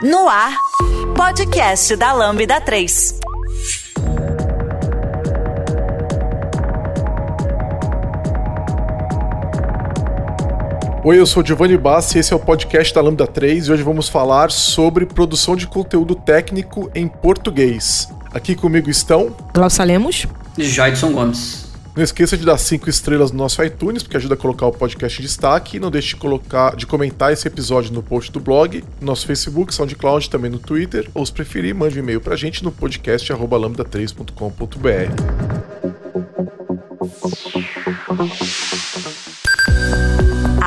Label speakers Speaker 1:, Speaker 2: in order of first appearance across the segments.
Speaker 1: No ar, podcast da Lambda 3.
Speaker 2: Oi, eu sou Giovanni Bassi e esse é o podcast da Lambda 3 e hoje vamos falar sobre produção de conteúdo técnico em português. Aqui comigo estão
Speaker 3: Glaucia Lemos
Speaker 4: e Jaidson Gomes.
Speaker 2: Não esqueça de dar cinco estrelas no nosso iTunes, porque ajuda a colocar o podcast em destaque. E não deixe de, colocar, de comentar esse episódio no post do blog, no nosso Facebook, SoundCloud, também no Twitter. Ou se preferir, mande um e-mail pra gente no podcast lambda3.com.br.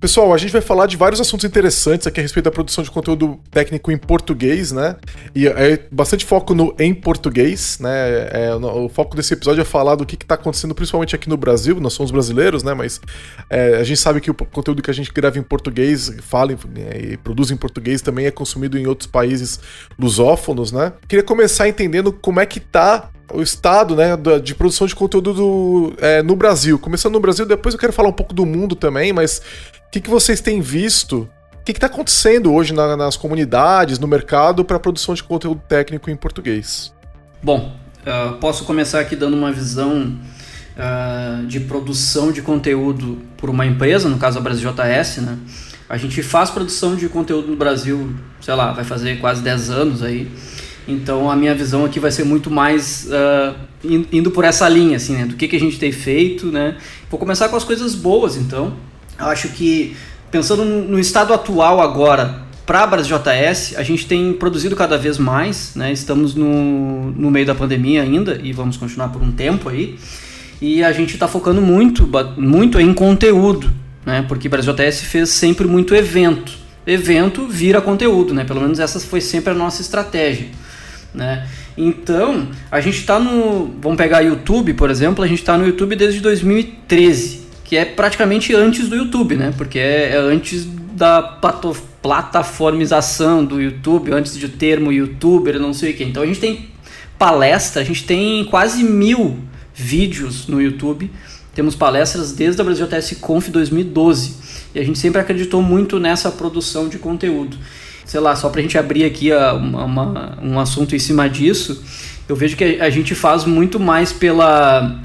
Speaker 2: Pessoal, a gente vai falar de vários assuntos interessantes aqui a respeito da produção de conteúdo técnico em português, né? E é bastante foco no em português, né? É, o foco desse episódio é falar do que está acontecendo, principalmente aqui no Brasil. Nós somos brasileiros, né? Mas é, a gente sabe que o conteúdo que a gente grava em português, fala né, e produz em português, também é consumido em outros países lusófonos, né? Queria começar entendendo como é que tá o estado né, de produção de conteúdo do, é, no Brasil. Começando no Brasil, depois eu quero falar um pouco do mundo também, mas o que, que vocês têm visto? O que está acontecendo hoje na, nas comunidades, no mercado, para a produção de conteúdo técnico em português?
Speaker 4: Bom, uh, posso começar aqui dando uma visão uh, de produção de conteúdo por uma empresa, no caso a Brasil JS, né? A gente faz produção de conteúdo no Brasil, sei lá, vai fazer quase 10 anos aí. Então a minha visão aqui vai ser muito mais uh, indo por essa linha, assim, né? Do que, que a gente tem feito, né? Vou começar com as coisas boas, então. Eu acho que, pensando no estado atual agora, para a BrasJS, a gente tem produzido cada vez mais, né? estamos no, no meio da pandemia ainda e vamos continuar por um tempo aí. E a gente está focando muito, muito em conteúdo, né? porque a BrasJS fez sempre muito evento. Evento vira conteúdo, né? pelo menos essa foi sempre a nossa estratégia. Né? Então, a gente está no. Vamos pegar YouTube, por exemplo, a gente está no YouTube desde 2013 que é praticamente antes do YouTube, né? Porque é, é antes da plataformização do YouTube, antes de termo youtuber, não sei o que. Então a gente tem palestra, a gente tem quase mil vídeos no YouTube. Temos palestras desde a Brasil TS Conf 2012. E a gente sempre acreditou muito nessa produção de conteúdo. Sei lá, só para a gente abrir aqui a, uma, uma, um assunto em cima disso, eu vejo que a gente faz muito mais pela.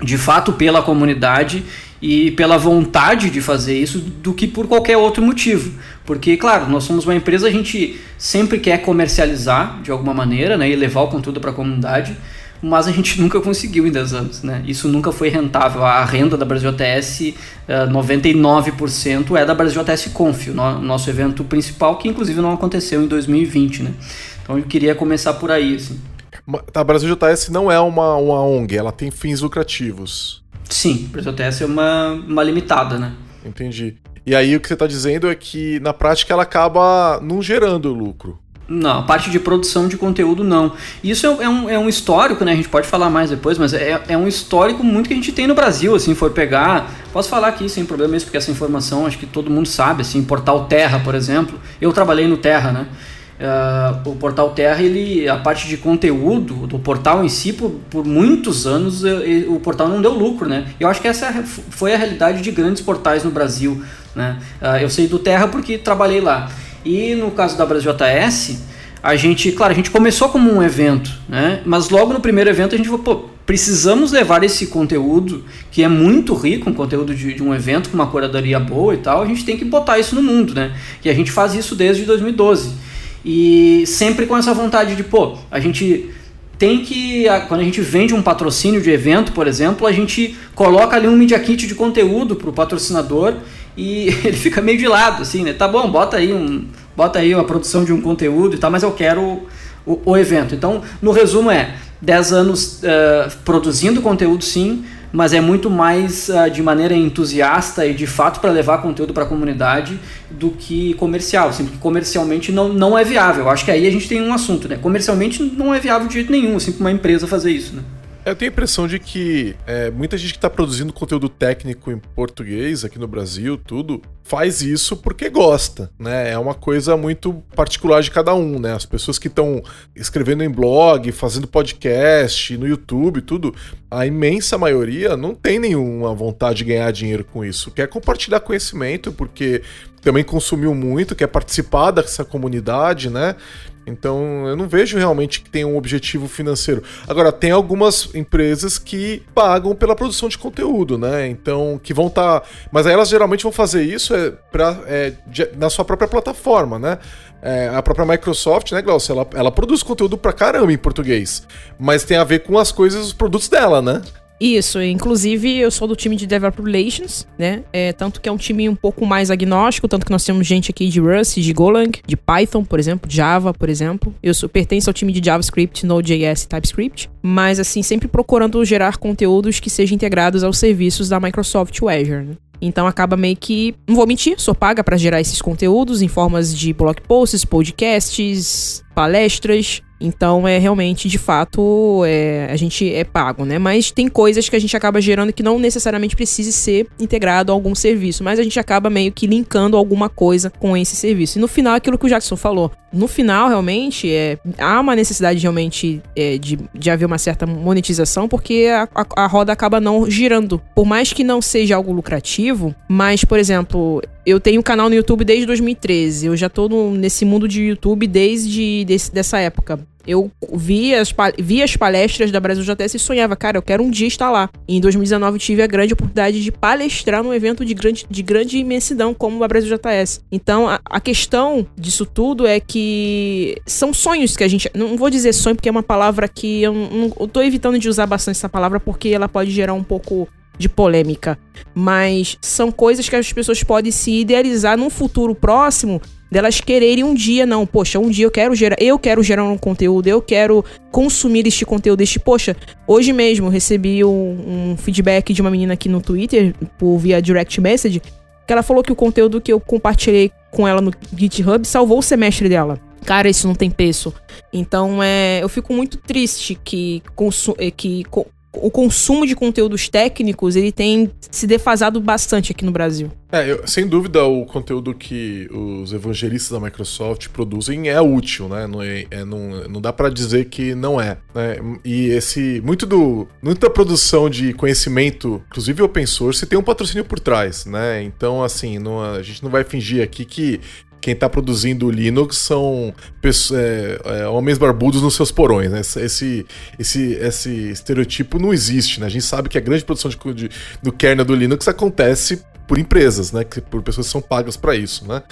Speaker 4: de fato pela comunidade e pela vontade de fazer isso do que por qualquer outro motivo. Porque, claro, nós somos uma empresa, a gente sempre quer comercializar de alguma maneira né, e levar o conteúdo para a comunidade, mas a gente nunca conseguiu em 10 anos. Né? Isso nunca foi rentável. A renda da Brasil ATS, 99% é da Brasil ATS Conf, o nosso evento principal, que inclusive não aconteceu em 2020. Né? Então eu queria começar por aí. Assim.
Speaker 2: A Brasil JS não é uma, uma ONG, ela tem fins lucrativos.
Speaker 4: Sim, o preço é uma, uma limitada, né?
Speaker 2: Entendi. E aí o que você está dizendo é que na prática ela acaba não gerando lucro.
Speaker 4: Não, a parte de produção de conteúdo não. Isso é, é, um, é um histórico, né? A gente pode falar mais depois, mas é, é um histórico muito que a gente tem no Brasil, assim, for pegar. Posso falar aqui sem problema mesmo, porque essa informação acho que todo mundo sabe, assim, Portal Terra, por exemplo. Eu trabalhei no Terra, né? Uh, o portal Terra, ele, a parte de conteúdo do portal em si, por, por muitos anos, ele, o portal não deu lucro, né? Eu acho que essa foi a realidade de grandes portais no Brasil, né? Uh, eu sei do Terra porque trabalhei lá. E no caso da Brasil JS, a gente, claro, a gente começou como um evento, né? Mas logo no primeiro evento a gente falou, pô, precisamos levar esse conteúdo, que é muito rico, um conteúdo de, de, um evento com uma curadoria boa e tal, a gente tem que botar isso no mundo, né? E a gente faz isso desde 2012. E sempre com essa vontade de, pô, a gente tem que, quando a gente vende um patrocínio de evento, por exemplo, a gente coloca ali um media kit de conteúdo para o patrocinador e ele fica meio de lado, assim, né? Tá bom, bota aí, um, bota aí uma produção de um conteúdo e tal, mas eu quero o, o evento. Então, no resumo é 10 anos uh, produzindo conteúdo sim, mas é muito mais uh, de maneira entusiasta e de fato para levar conteúdo para a comunidade do que comercial, assim, porque comercialmente não, não é viável. Acho que aí a gente tem um assunto, né? Comercialmente não é viável de jeito nenhum, assim, para uma empresa fazer isso, né?
Speaker 2: Eu tenho a impressão de que é, muita gente que está produzindo conteúdo técnico em português aqui no Brasil, tudo, faz isso porque gosta, né? É uma coisa muito particular de cada um, né? As pessoas que estão escrevendo em blog, fazendo podcast, no YouTube, tudo, a imensa maioria não tem nenhuma vontade de ganhar dinheiro com isso. Quer compartilhar conhecimento porque também consumiu muito, quer participar dessa comunidade, né? Então eu não vejo realmente que tem um objetivo financeiro. Agora, tem algumas empresas que pagam pela produção de conteúdo, né? Então, que vão estar. Tá... Mas elas geralmente vão fazer isso é, pra, é, na sua própria plataforma, né? É, a própria Microsoft, né, Glaucio? Ela, ela produz conteúdo pra caramba em português. Mas tem a ver com as coisas, os produtos dela, né?
Speaker 3: Isso, inclusive eu sou do time de Developer Relations, né? É, tanto que é um time um pouco mais agnóstico, tanto que nós temos gente aqui de Rust, de Golang, de Python, por exemplo, Java, por exemplo. Eu sou, pertenço ao time de JavaScript, Node.js e TypeScript, mas assim, sempre procurando gerar conteúdos que sejam integrados aos serviços da Microsoft Azure, né? Então acaba meio que, não vou mentir, sou paga para gerar esses conteúdos em formas de blog posts, podcasts, palestras, então é realmente, de fato, é, a gente é pago, né? Mas tem coisas que a gente acaba gerando que não necessariamente precise ser integrado a algum serviço, mas a gente acaba meio que linkando alguma coisa com esse serviço. E no final, aquilo que o Jackson falou, no final, realmente, é, há uma necessidade realmente é, de, de haver uma certa monetização, porque a, a, a roda acaba não girando. Por mais que não seja algo lucrativo, mas, por exemplo, eu tenho canal no YouTube desde 2013. Eu já tô no, nesse mundo de YouTube desde desse, dessa época. Eu vi as, vi as palestras da Brasil JS e sonhava, cara, eu quero um dia estar lá. E em 2019 tive a grande oportunidade de palestrar num evento de grande, de grande imensidão como a Brasil JS. Então, a, a questão disso tudo é que são sonhos que a gente. Não vou dizer sonho, porque é uma palavra que eu, não, eu tô evitando de usar bastante essa palavra porque ela pode gerar um pouco de polêmica. Mas são coisas que as pessoas podem se idealizar num futuro próximo delas quererem um dia, não, poxa, um dia eu quero gerar, eu quero gerar um conteúdo, eu quero consumir este conteúdo, este, poxa, hoje mesmo recebi um, um feedback de uma menina aqui no Twitter, por via direct message, que ela falou que o conteúdo que eu compartilhei com ela no GitHub salvou o semestre dela. Cara, isso não tem preço. Então, é, eu fico muito triste que, que o consumo de conteúdos técnicos ele tem se defasado bastante aqui no Brasil.
Speaker 2: É, eu, sem dúvida o conteúdo que os evangelistas da Microsoft produzem é útil, né? Não, é, é não, não dá para dizer que não é. Né? E esse muito do muita produção de conhecimento, inclusive open source, tem um patrocínio por trás, né? Então assim, não, a gente não vai fingir aqui que quem está produzindo Linux são é, é, homens barbudos nos seus porões, né? Esse, esse, esse estereotipo não existe, né? A gente sabe que a grande produção de, de, do kernel do Linux acontece por empresas, né? Por pessoas que são pagas para isso, né?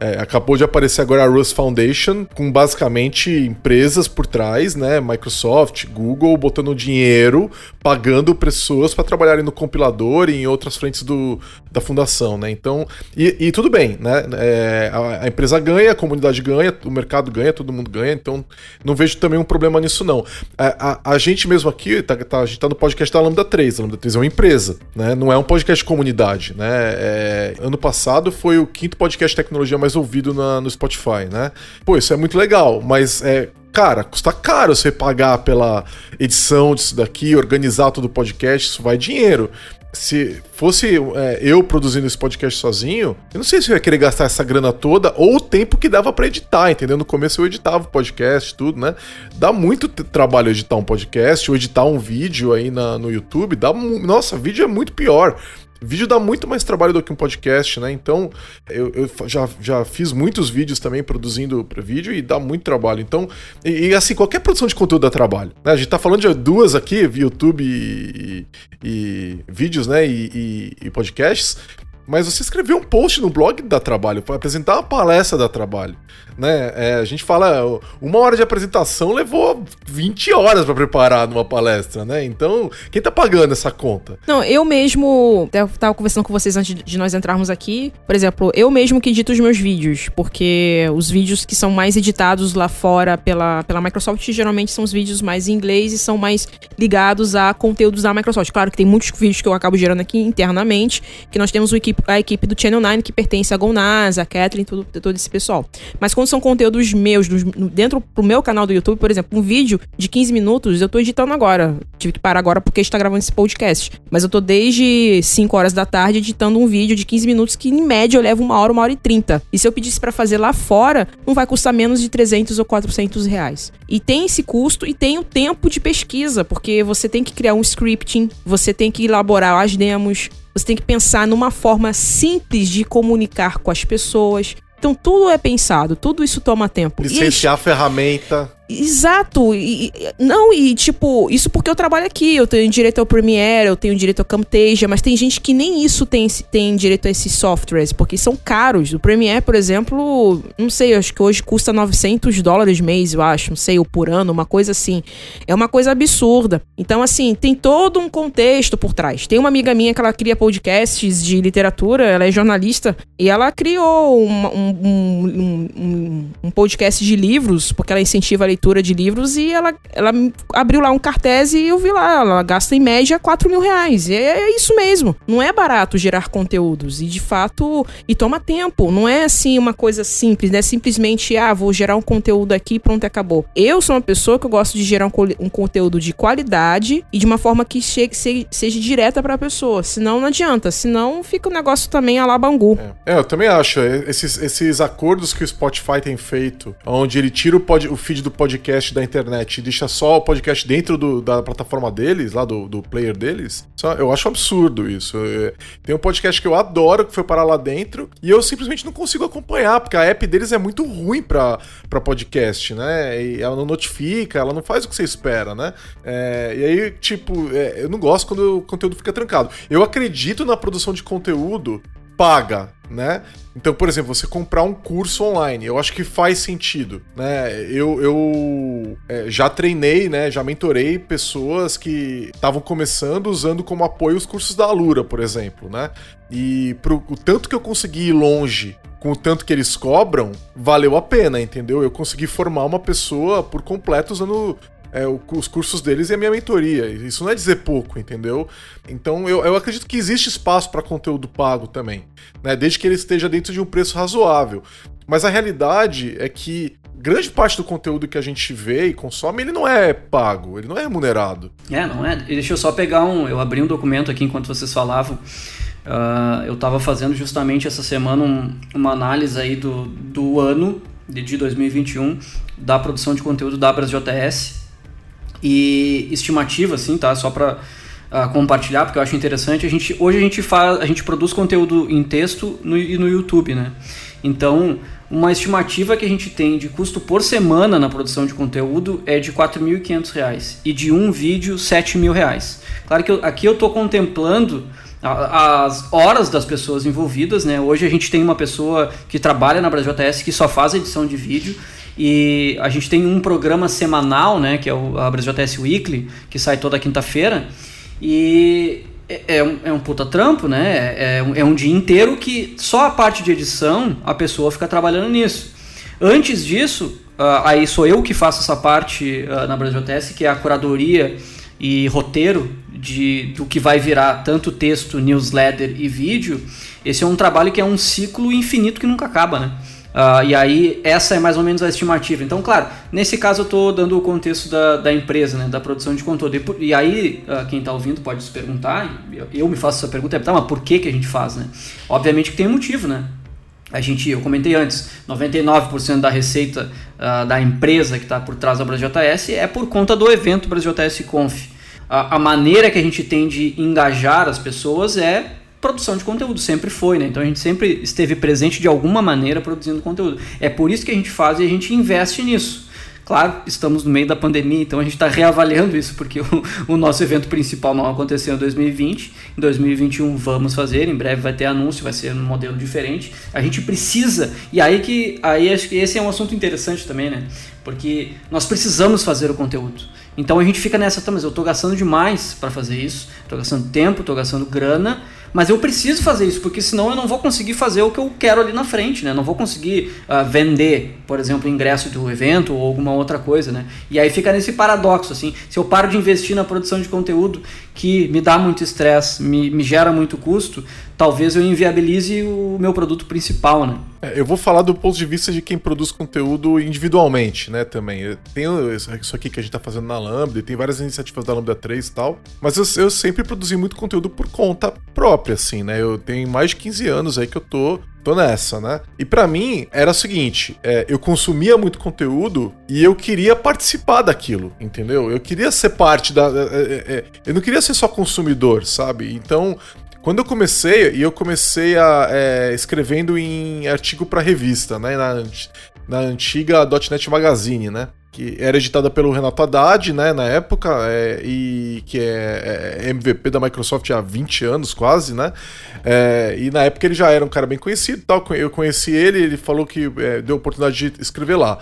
Speaker 2: É, acabou de aparecer agora a Rust Foundation, com basicamente empresas por trás, né? Microsoft, Google, botando dinheiro, pagando pessoas para trabalharem no compilador e em outras frentes do, da fundação, né? Então, e, e tudo bem, né? É, a, a, empresa ganha, a comunidade ganha, o mercado ganha, todo mundo ganha, então não vejo também um problema nisso, não. A, a, a gente mesmo aqui, tá, tá, a gente tá no podcast da Lambda 3, a Lambda 3 é uma empresa, né? Não é um podcast de comunidade, né? É, ano passado foi o quinto podcast de tecnologia mais ouvido na, no Spotify, né? Pô, isso é muito legal, mas é, cara, custa caro você pagar pela edição disso daqui, organizar todo o podcast, isso vai dinheiro. Se fosse é, eu produzindo esse podcast sozinho, eu não sei se eu ia querer gastar essa grana toda ou o tempo que dava para editar, entendeu? No começo eu editava o podcast, tudo, né? Dá muito trabalho editar um podcast ou editar um vídeo aí na, no YouTube. Dá, nossa, vídeo é muito pior. Vídeo dá muito mais trabalho do que um podcast, né? Então, eu, eu já, já fiz muitos vídeos também produzindo para vídeo e dá muito trabalho. Então, e, e, assim, qualquer produção de conteúdo dá trabalho. Né? A gente tá falando de duas aqui, YouTube e, e, e vídeos, né? E, e podcasts. Mas você escrever um post no blog dá trabalho, apresentar uma palestra dá trabalho, né? É, a gente fala, uma hora de apresentação levou 20 horas para preparar numa palestra, né? Então, quem tá pagando essa conta?
Speaker 3: Não, eu mesmo, eu tava conversando com vocês antes de nós entrarmos aqui, por exemplo, eu mesmo que edito os meus vídeos, porque os vídeos que são mais editados lá fora pela, pela Microsoft geralmente são os vídeos mais em inglês e são mais ligados a conteúdos da Microsoft. Claro que tem muitos vídeos que eu acabo gerando aqui internamente, que nós temos equipe, a equipe do Channel 9 que pertence a Gonaz, a Kathleen, todo, todo esse pessoal. Mas quando são conteúdos meus, dentro pro meu canal do YouTube, por exemplo, um vídeo de 15 minutos, eu tô editando agora. Tive que parar agora porque está gravando esse podcast. Mas eu tô desde 5 horas da tarde editando um vídeo de 15 minutos que, em média, eu levo uma hora, uma hora e 30. E se eu pedisse para fazer lá fora, não vai custar menos de 300 ou 400 reais. E tem esse custo e tem o tempo de pesquisa, porque você tem que criar um scripting, você tem que elaborar as demos, você tem que pensar numa forma simples de comunicar com as pessoas. Então tudo é pensado, tudo isso toma tempo.
Speaker 2: Licenciar a ferramenta.
Speaker 3: Exato. E, não, e tipo, isso porque eu trabalho aqui. Eu tenho direito ao Premiere, eu tenho direito ao Camtasia, mas tem gente que nem isso tem, tem direito a esses softwares, porque são caros. O Premiere, por exemplo, não sei, acho que hoje custa 900 dólares mês, eu acho, não sei, ou por ano, uma coisa assim. É uma coisa absurda. Então, assim, tem todo um contexto por trás. Tem uma amiga minha que ela cria podcasts de literatura, ela é jornalista, e ela criou um, um, um, um podcast de livros, porque ela incentiva a leitura de livros e ela, ela abriu lá um cartaz e eu vi lá, ela gasta em média 4 mil reais. É, é isso mesmo. Não é barato gerar conteúdos. E de fato, e toma tempo. Não é assim uma coisa simples, né? Simplesmente, ah, vou gerar um conteúdo aqui e pronto, acabou. Eu sou uma pessoa que eu gosto de gerar um, um conteúdo de qualidade e de uma forma que chegue, se, seja direta para a pessoa. Senão não adianta. Senão fica o um negócio também a la Bangu.
Speaker 2: É. é, eu também acho. Esses, esses acordos que o Spotify tem feito, onde ele tira o, pod, o feed do podcast podcast da internet e deixa só o podcast dentro do, da plataforma deles, lá do, do player deles, eu acho absurdo isso. É, tem um podcast que eu adoro que foi parar lá dentro e eu simplesmente não consigo acompanhar, porque a app deles é muito ruim pra podcast, né? E ela não notifica, ela não faz o que você espera, né? É, e aí, tipo, é, eu não gosto quando o conteúdo fica trancado. Eu acredito na produção de conteúdo paga, né? Então, por exemplo, você comprar um curso online, eu acho que faz sentido, né? Eu, eu é, já treinei, né? Já mentorei pessoas que estavam começando usando como apoio os cursos da Alura, por exemplo, né? E pro, o tanto que eu consegui ir longe com o tanto que eles cobram, valeu a pena, entendeu? Eu consegui formar uma pessoa por completo usando é, os cursos deles e a minha mentoria. Isso não é dizer pouco, entendeu? Então eu, eu acredito que existe espaço para conteúdo pago também, né? Desde que ele esteja dentro de um preço razoável. Mas a realidade é que grande parte do conteúdo que a gente vê e consome, ele não é pago, ele não é remunerado.
Speaker 4: É, não é. Deixa eu só pegar um. Eu abri um documento aqui enquanto vocês falavam. Uh, eu estava fazendo justamente essa semana um, uma análise aí do, do ano de, de 2021 da produção de conteúdo da JS e estimativa, assim, tá? Só para uh, ah, compartilhar, porque eu acho interessante. A gente, hoje a gente faz, a gente produz conteúdo em texto no, e no YouTube, né? Então, uma estimativa que a gente tem de custo por semana na produção de conteúdo é de R$ 4.500 e de um vídeo R$ 7.000. Claro que eu, aqui eu estou contemplando as horas das pessoas envolvidas, né? Hoje a gente tem uma pessoa que trabalha na BrasilJS que só faz edição de vídeo e a gente tem um programa semanal, né, que é o a BrasilJS Weekly, que sai toda quinta-feira. E é, é, um, é um puta trampo, né? É, é, um dia inteiro que só a parte de edição a pessoa fica trabalhando nisso. Antes disso, uh, aí sou eu que faço essa parte uh, na BrasilJS, que é a curadoria e roteiro de, do que vai virar tanto texto, newsletter e vídeo. Esse é um trabalho que é um ciclo infinito que nunca acaba, né? Uh, e aí, essa é mais ou menos a estimativa. Então, claro, nesse caso eu estou dando o contexto da, da empresa, né, da produção de conteúdo. E, e aí, uh, quem está ouvindo pode se perguntar, eu, eu, me faço essa pergunta, é, tá, mas por que, que a gente faz? Né? Obviamente que tem um motivo, né? A gente, eu comentei antes, 99% da receita uh, da empresa que está por trás da BrasilJS é por conta do evento BrasilJS Conf. a maneira que a gente tem de engajar as pessoas é produção de conteúdo, sempre foi, né? Então a gente sempre esteve presente de alguma maneira produzindo conteúdo. É por isso que a gente faz e a gente investe nisso. Claro, estamos no meio da pandemia, então a gente está reavaliando isso, porque o, o, nosso evento principal não aconteceu em 2020. Em 2021 vamos fazer, em breve vai ter anúncio, vai ser um modelo diferente. A gente precisa, e aí que aí acho que esse é um assunto interessante também, né? Porque nós precisamos fazer o conteúdo. Então a gente fica nessa, tá, mas eu estou gastando demais para fazer isso, estou gastando tempo, estou gastando grana mas eu preciso fazer isso, porque senão eu não vou conseguir fazer o que eu quero ali na frente, né? Não vou conseguir uh, vender, por exemplo, ingresso do evento ou alguma outra coisa, né? E aí fica nesse paradoxo, assim. Se eu paro de investir na produção de conteúdo que me dá muito estresse, me, me gera muito custo, talvez eu inviabilize o meu produto principal, né?
Speaker 2: É, eu vou falar do ponto de vista de quem produz conteúdo individualmente, né, também. Tem isso aqui que a gente tá fazendo na Lambda, tem várias iniciativas da Lambda 3 e tal, mas eu, eu sempre produzi muito conteúdo por conta própria, assim, né? Eu tenho mais de 15 anos aí que eu tô tô nessa, né? E para mim era o seguinte: é, eu consumia muito conteúdo e eu queria participar daquilo, entendeu? Eu queria ser parte da. É, é, é eu não queria ser só consumidor, sabe? Então quando eu comecei, e eu comecei a, é, escrevendo em artigo para revista, né? Na, na antiga .NET Magazine, né? Que era editada pelo Renato Haddad, né? Na época, é, e que é, é, MVP da Microsoft há 20 anos quase, né? É, e na época ele já era um cara bem conhecido tal. Eu conheci ele, ele falou que é, deu oportunidade de escrever lá.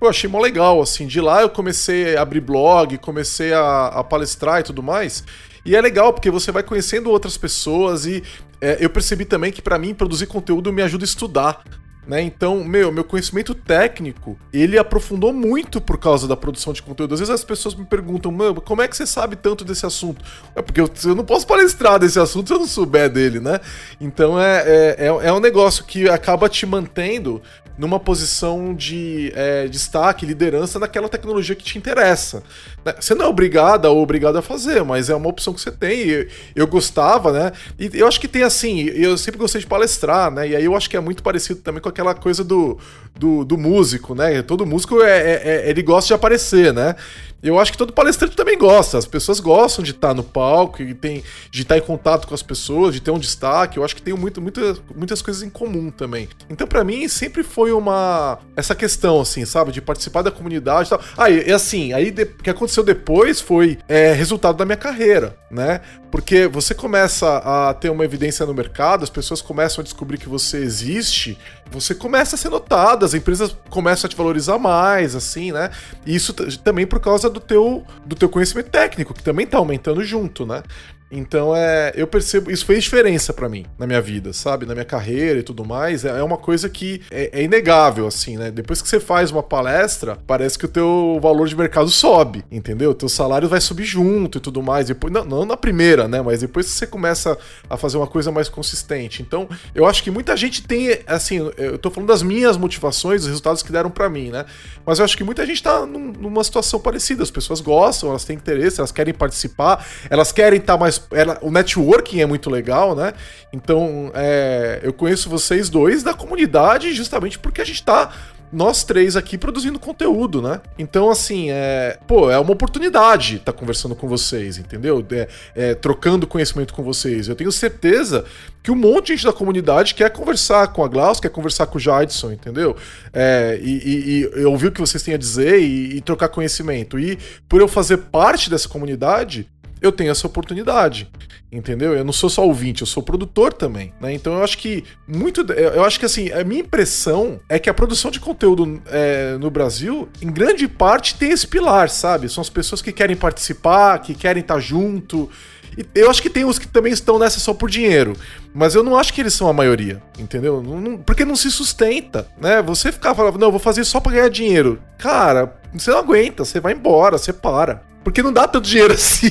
Speaker 2: Eu achei mó legal, assim. De lá eu comecei a abrir blog, comecei a, a palestrar e tudo mais. E é legal porque você vai conhecendo outras pessoas e é, eu percebi também que para mim produzir conteúdo me ajuda a estudar. Né? Então, meu, meu conhecimento técnico, ele aprofundou muito por causa da produção de conteúdo. Às vezes as pessoas me perguntam, mano, como é que você sabe tanto desse assunto? É porque eu, eu não posso palestrar desse assunto se eu não souber dele, né? Então é, é, é, é um negócio que acaba te mantendo numa posição de é, destaque, liderança naquela tecnologia que te interessa. Né? Você não é obrigada ou obrigado a fazer, mas é uma opção que você tem. Eu, eu gostava, né? E eu acho que tem assim, eu sempre gostei de palestrar, né? E aí eu acho que é muito parecido também com aquela coisa do, do, do músico, né? Todo músico é, é, é ele gosta de aparecer, né? Eu acho que todo palestrante também gosta. As pessoas gostam de estar no palco, e tem, de estar em contato com as pessoas, de ter um destaque. Eu acho que tem muito, muitas muitas coisas em comum também. Então, para mim, sempre foi uma. Essa questão, assim, sabe? De participar da comunidade e tal. Ah, e, assim, aí o que aconteceu depois foi é, resultado da minha carreira, né? Porque você começa a ter uma evidência no mercado, as pessoas começam a descobrir que você existe, você começa a ser notado, as empresas começam a te valorizar mais, assim, né? E isso também por causa do teu, do teu conhecimento técnico, que também tá aumentando junto, né? Então é, eu percebo, isso fez diferença para mim na minha vida, sabe, na minha carreira e tudo mais. É, é uma coisa que é, é, inegável, assim, né? Depois que você faz uma palestra, parece que o teu valor de mercado sobe, entendeu? O teu salário vai subir junto e tudo mais. Depois, não, não na primeira, né? Mas depois que você começa a fazer uma coisa mais consistente. Então, eu acho que muita gente tem, assim, eu tô falando das minhas motivações, os resultados que deram para mim, né? Mas eu acho que muita gente tá num, numa situação parecida. As pessoas gostam, elas têm interesse, elas querem participar, elas querem estar tá mais ela, o networking é muito legal, né? Então, é, eu conheço vocês dois da comunidade justamente porque a gente tá nós três aqui produzindo conteúdo, né? Então, assim, é, pô, é uma oportunidade estar tá conversando com vocês, entendeu? É, é, trocando conhecimento com vocês. Eu tenho certeza que um monte de gente da comunidade quer conversar com a Glaus, quer conversar com o Jadson, entendeu? É, e, e, e, ouvir o que vocês têm a dizer e, e trocar conhecimento. E por eu fazer parte dessa comunidade, eu tenho essa oportunidade. Entendeu? Eu não sou só ouvinte, eu sou produtor também, né? Então eu acho que muito. Eu acho que assim, a minha impressão é que a produção de conteúdo é, no Brasil, em grande parte, tem esse pilar, sabe? São as pessoas que querem participar, que querem estar junto. E eu acho que tem os que também estão nessa só por dinheiro. Mas eu não acho que eles são a maioria, entendeu? Não, não, porque não se sustenta, né? Você ficar falando, não, vou fazer só pra ganhar dinheiro. Cara, você não aguenta, você vai embora, você para. Porque não dá tanto dinheiro assim.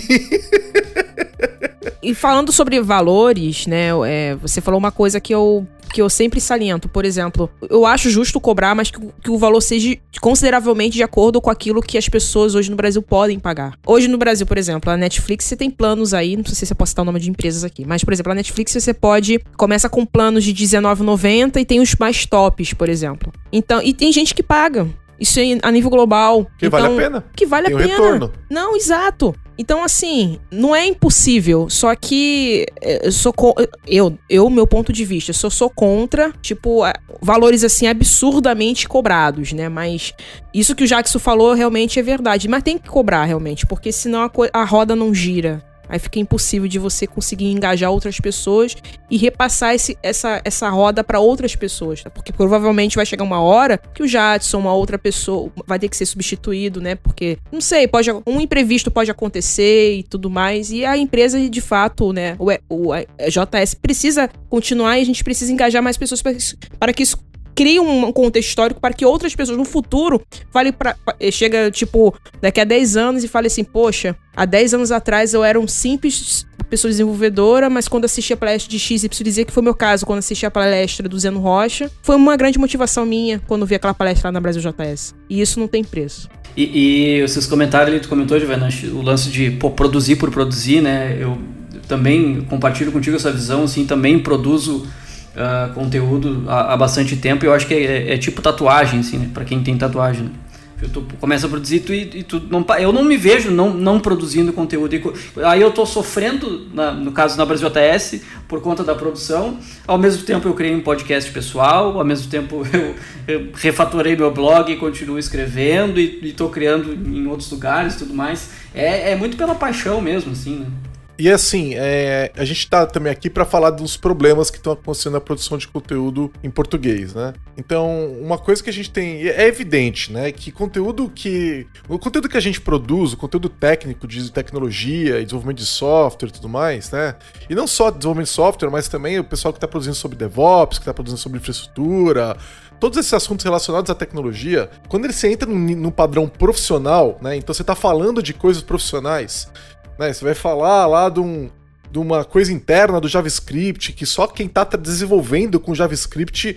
Speaker 3: e falando sobre valores, né? É, você falou uma coisa que eu que eu sempre saliento. Por exemplo, eu acho justo cobrar, mas que, que, o valor seja consideravelmente de acordo com aquilo que as pessoas hoje no Brasil podem pagar. Hoje no Brasil, por exemplo, a Netflix, você tem planos aí, não sei se você pode citar o nome de empresas aqui, mas, por exemplo, a Netflix você pode. Começa com planos de R$19,90 e tem os mais tops, por exemplo. Então, e tem gente que paga. Isso é a nível global.
Speaker 2: Que então, vale a pena.
Speaker 3: Que vale Tem a pena.
Speaker 2: retorno.
Speaker 3: Não, exato. Então, assim, não é impossível, só que eh, eu sou eu, eu, meu ponto de vista, eu sou, sou contra, tipo, valores assim absurdamente cobrados, né? Mas isso que o Jackson falou realmente é verdade, mas tem que cobrar realmente, porque senão a, a roda não gira. Aí fica impossível de você conseguir engajar outras pessoas e repassar esse, essa, essa roda para outras pessoas, tá? Porque provavelmente vai chegar uma hora que o Jadson, uma outra pessoa, vai ter que ser substituído, né? Porque, não sei, pode, um imprevisto pode acontecer e tudo mais. E a empresa, de fato, né? O, o JS precisa continuar e a gente precisa engajar mais pessoas para que isso crie um contexto histórico para que outras pessoas no futuro falem para chega tipo daqui a 10 anos e fale assim, poxa, há 10 anos atrás eu era um simples pessoa desenvolvedora, mas quando assisti a palestra de XYZ, que foi meu caso, quando assisti a palestra do Zeno Rocha, foi uma grande motivação minha quando vi aquela palestra lá na Brasil JS. E isso não tem preço.
Speaker 4: E, e esses comentários ali, tu comentou, Giovanna, o lance de pô, produzir por produzir, né? Eu também compartilho contigo essa visão, assim, também produzo uh, conteúdo há, há, bastante tempo e eu acho que é, é tipo tatuagem, assim, né? Pra quem tem tatuagem, né? Tu começa a produzir tu, e, tu não, eu não me vejo não, não produzindo conteúdo. E, aí eu estou sofrendo, na, no caso na Brasil JS, por conta da produção. Ao mesmo tempo eu criei um podcast pessoal, ao mesmo tempo eu, eu refatorei meu blog e continuo escrevendo e estou criando em outros lugares e tudo mais. É, é muito pela paixão mesmo, assim, né?
Speaker 2: E assim, é, a gente tá também aqui para falar dos problemas que estão acontecendo na produção de conteúdo em português, né? Então, uma coisa que a gente tem. É evidente, né? Que conteúdo que. O conteúdo que a gente produz, o conteúdo técnico de tecnologia, desenvolvimento de software e tudo mais, né? E não só desenvolvimento de software, mas também o pessoal que está produzindo sobre DevOps, que está produzindo sobre infraestrutura, todos esses assuntos relacionados à tecnologia, quando ele se entra num, num, padrão profissional, né? Então você está falando de coisas profissionais. Né? Você vai falar lá de, um, de uma coisa interna do JavaScript que só quem está desenvolvendo com JavaScript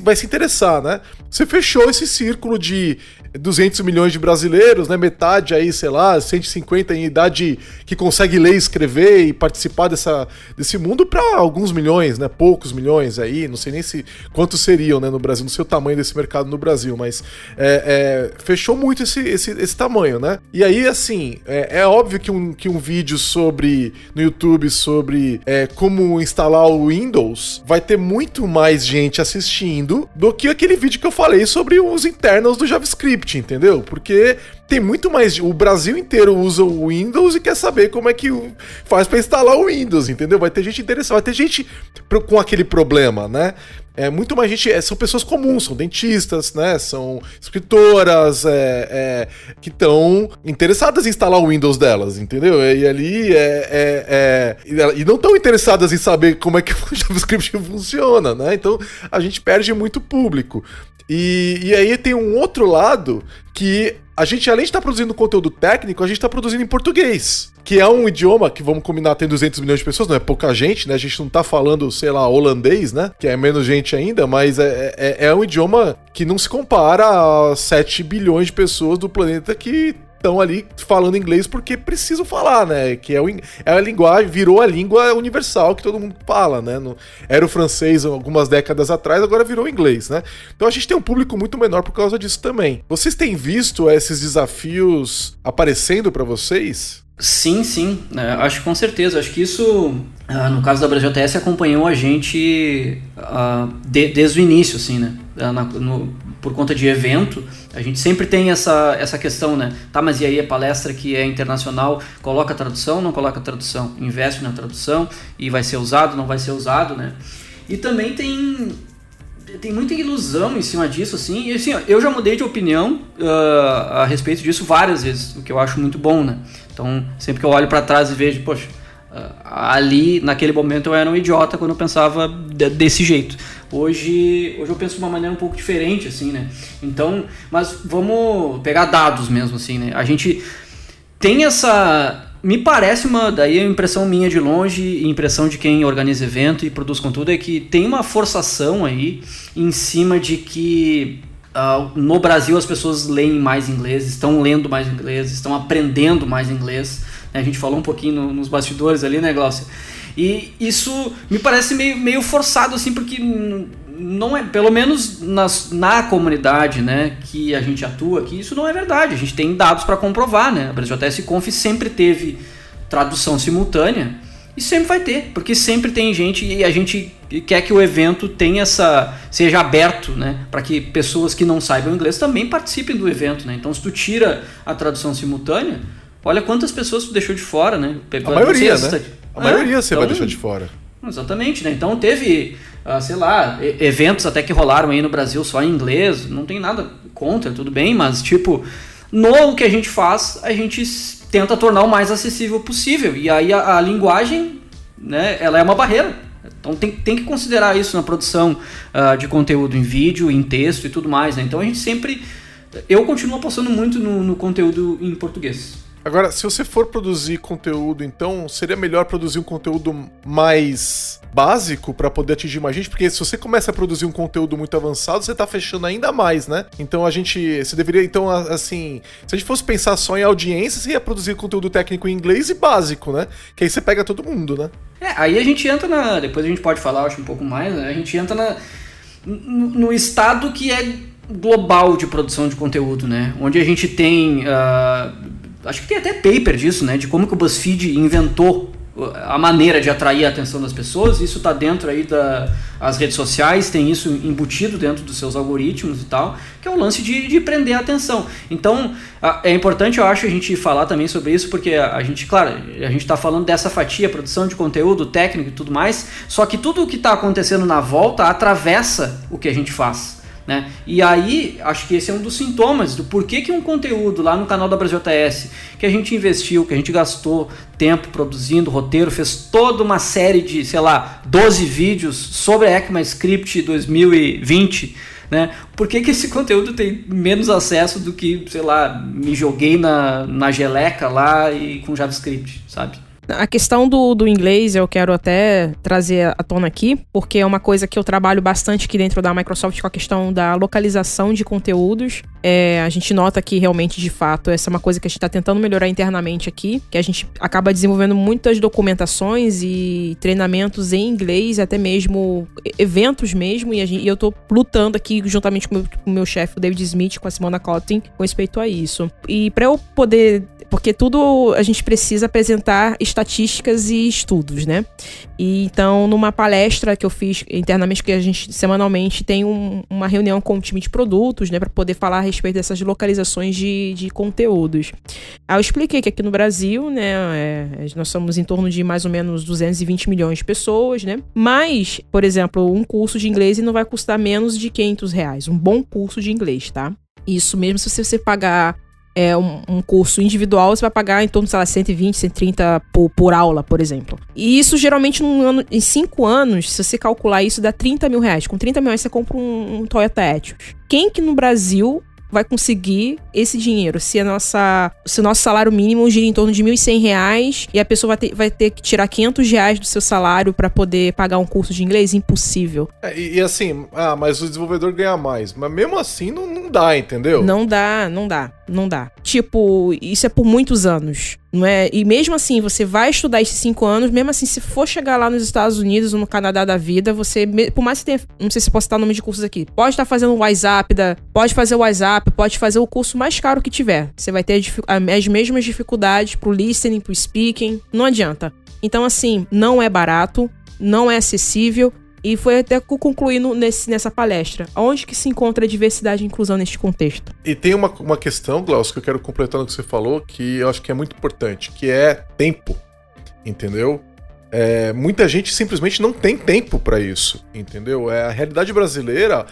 Speaker 2: vai se interessar, né? Você fechou esse círculo de 200 milhões de brasileiros, né? Metade aí, sei lá, 150 em idade que consegue ler, escrever e participar dessa, desse mundo para alguns milhões, né? Poucos milhões aí, não sei nem se quantos seriam, né? No Brasil, não sei o tamanho desse mercado no Brasil, mas é, é, fechou muito esse, esse, esse tamanho, né? E aí, assim, é, é, óbvio que um, que um vídeo sobre no YouTube sobre é, como instalar o Windows vai ter muito mais gente assistindo do que aquele vídeo que eu falei sobre os internals do JavaScript script, entendeu? Porque tem muito mais. O Brasil inteiro usa o Windows e quer saber como é que faz para instalar o Windows, entendeu? Vai ter gente interessada, vai ter gente com aquele problema, né? É muito mais gente. É, são pessoas comuns, são dentistas, né? São escritoras é, é, que estão interessadas em instalar o Windows delas, entendeu? E ali é. é, é e não estão interessadas em saber como é que o JavaScript funciona, né? Então a gente perde muito público. E, e aí tem um outro lado que a gente, além de estar tá produzindo conteúdo técnico, a gente está produzindo em português. Que é um idioma que, vamos combinar, tem 200 milhões de pessoas, não é pouca gente, né? A gente não está falando, sei lá, holandês, né? Que é menos gente ainda, mas é, é, é um idioma que não se compara a 7 bilhões de pessoas do planeta que estão ali falando inglês porque precisam falar, né? Que é, o, é a linguagem, virou a língua universal que todo mundo fala, né? No, era o francês algumas décadas atrás, agora virou inglês, né? Então a gente tem um público muito menor por causa disso também. Vocês têm visto esses desafios aparecendo para vocês?
Speaker 4: Sim, sim, é, acho com certeza. Acho que isso, ah, no caso da BrasilTS, acompanhou a gente uh, de, desde o início, assim, né? Ah, na, no, por conta de evento, a gente sempre tem essa, essa questão, né? Tá, mas e aí a palestra que é internacional, coloca tradução, não coloca tradução? Investe na tradução e vai ser usado, não vai ser usado, né? E também tem tem muita ilusão em cima disso, assim. E assim, eu já mudei de opinião uh, a respeito disso várias vezes, o que eu acho muito bom, né? Então, sempre que eu olho para trás e vejo, poxa, uh, ali, naquele momento, eu era um idiota quando eu pensava de, desse jeito. Hoje, hoje eu penso de uma maneira um pouco diferente, assim, né? Então, mas vamos pegar dados mesmo, assim, né? A gente tem essa. Me parece uma. Daí a impressão minha de longe, impressão de quem organiza evento e produz conteúdo, é que tem uma forçação aí em cima de que Uh, no Brasil as pessoas leem mais inglês, estão lendo mais inglês, estão aprendendo mais inglês. Né? A gente falou um pouquinho no, nos bastidores ali, né, Glaucia? E isso me parece meio, meio forçado, assim, porque não é, pelo menos nas, na comunidade, né, que a gente atua aqui, isso não é verdade. A gente tem dados para comprovar, né? A BrasilJS Conf sempre teve tradução simultânea e sempre vai ter, porque sempre tem gente e a gente quer que o evento tenha essa seja aberto, né, para que pessoas que não saibam inglês também participem do evento, né? Então, se tu tira a tradução simultânea, olha quantas pessoas tu deixou de fora, né?
Speaker 2: A maioria, né? A é, maioria você então, vai deixar de fora.
Speaker 4: Exatamente, né? Então teve, uh, sei lá, eventos até que rolaram aí no Brasil só em inglês, não tem nada contra, tudo bem, mas tipo, no que a gente faz, a gente tenta tornar o mais acessível possível. E aí a, a linguagem, né, ela é uma barreira. Então tem, tem que considerar isso na produção uh, de conteúdo em vídeo, em texto e tudo mais. Né? Então a gente sempre. Eu continuo apostando muito no, no conteúdo em português.
Speaker 2: Agora, se você for produzir conteúdo, então seria melhor produzir um conteúdo mais básico para poder atingir mais gente, porque se você começa a produzir um conteúdo muito avançado, você tá fechando ainda mais, né? Então a gente, você deveria então assim, se a gente fosse pensar só em audiência, você ia produzir conteúdo técnico em inglês e básico, né? Que aí você pega todo mundo, né?
Speaker 4: É, aí a gente entra na, depois a gente pode falar, acho um pouco mais, né? A gente entra na no, estado que é global de produção de conteúdo, né? Onde a gente tem uh, acho que tem até paper disso, né? De como que o BuzzFeed inventou uh, a maneira de atrair a atenção das pessoas. Isso está dentro aí das redes sociais, tem isso embutido dentro dos seus algoritmos e tal, que é o lance de, de prender a atenção. Então, é importante, eu acho, a gente falar também sobre isso, porque a gente, claro, a gente está falando dessa fatia, produção de conteúdo, técnico e tudo mais, só que tudo o que está acontecendo na volta atravessa o que a gente faz. Né? E aí, acho que esse é um dos sintomas do porquê que um conteúdo lá no canal da Brasil TS, que a gente investiu, que a gente gastou tempo produzindo roteiro, fez toda uma série de, sei lá, 12 vídeos sobre a ECMAScript 2020, né? Por que, que esse conteúdo tem menos acesso do que, sei lá, me joguei na, na geleca lá e com JavaScript, sabe?
Speaker 3: A questão do, do inglês eu quero até trazer à tona aqui, porque é uma coisa que eu trabalho bastante aqui dentro da Microsoft com a questão da localização de conteúdos. É, a gente nota que realmente, de fato, essa é uma coisa que a gente está tentando melhorar internamente aqui, que a gente acaba desenvolvendo muitas documentações e treinamentos em inglês, até mesmo eventos mesmo, e, gente, e eu estou lutando aqui juntamente com o meu, meu chefe, o David Smith, com a Simona Cotton, com respeito a isso. E para eu poder porque tudo a gente precisa apresentar estatísticas e estudos, né? E então, numa palestra que eu fiz internamente, que a gente semanalmente tem um, uma reunião com o time de produtos, né, para poder falar a respeito dessas localizações de, de conteúdos. Aí eu expliquei que aqui no Brasil, né, é, nós somos em torno de mais ou menos 220 milhões de pessoas, né? Mas, por exemplo, um curso de inglês não vai custar menos de 500 reais. Um bom curso de inglês, tá? Isso mesmo se você pagar é, um, um, curso individual, você vai pagar em torno, sei lá, 120, 130 por, por aula, por exemplo. E isso geralmente num ano, em 5 anos, se você calcular isso, dá 30 mil reais. Com 30 mil reais você compra um, um Toyota Etios. Quem que no Brasil vai conseguir esse dinheiro. Se, a nossa, se o nosso salário mínimo gira em torno de R$ 1.100 e a pessoa vai ter, vai ter que tirar 500 reais do seu salário para poder pagar um curso de inglês, impossível.
Speaker 2: É, e, e, assim, ah, mas o desenvolvedor ganha mais. Mas mesmo assim não, não dá, entendeu?
Speaker 3: Não dá, não dá, não dá. Tipo, isso é por muitos anos. Não é? E mesmo assim, você vai estudar esses cinco anos, mesmo assim, se for chegar lá nos Estados Unidos ou no Canadá da vida, você, por mais que tenha, não sei se posso citar o nome de cursos aqui, pode estar fazendo o WhatsApp, pode fazer o WhatsApp, pode fazer o curso mais caro que tiver. Você vai ter as mesmas dificuldades pro listening, pro speaking, não adianta. Então, assim, não é barato, não é acessível e foi até concluindo nesse, nessa palestra. Onde que se encontra a diversidade e inclusão neste contexto?
Speaker 2: E tem uma, uma questão, Glaucio, que eu quero completar no que você falou, que eu acho que é muito importante, que é tempo. Entendeu? É, muita gente simplesmente não tem tempo para isso, entendeu? É, a realidade brasileira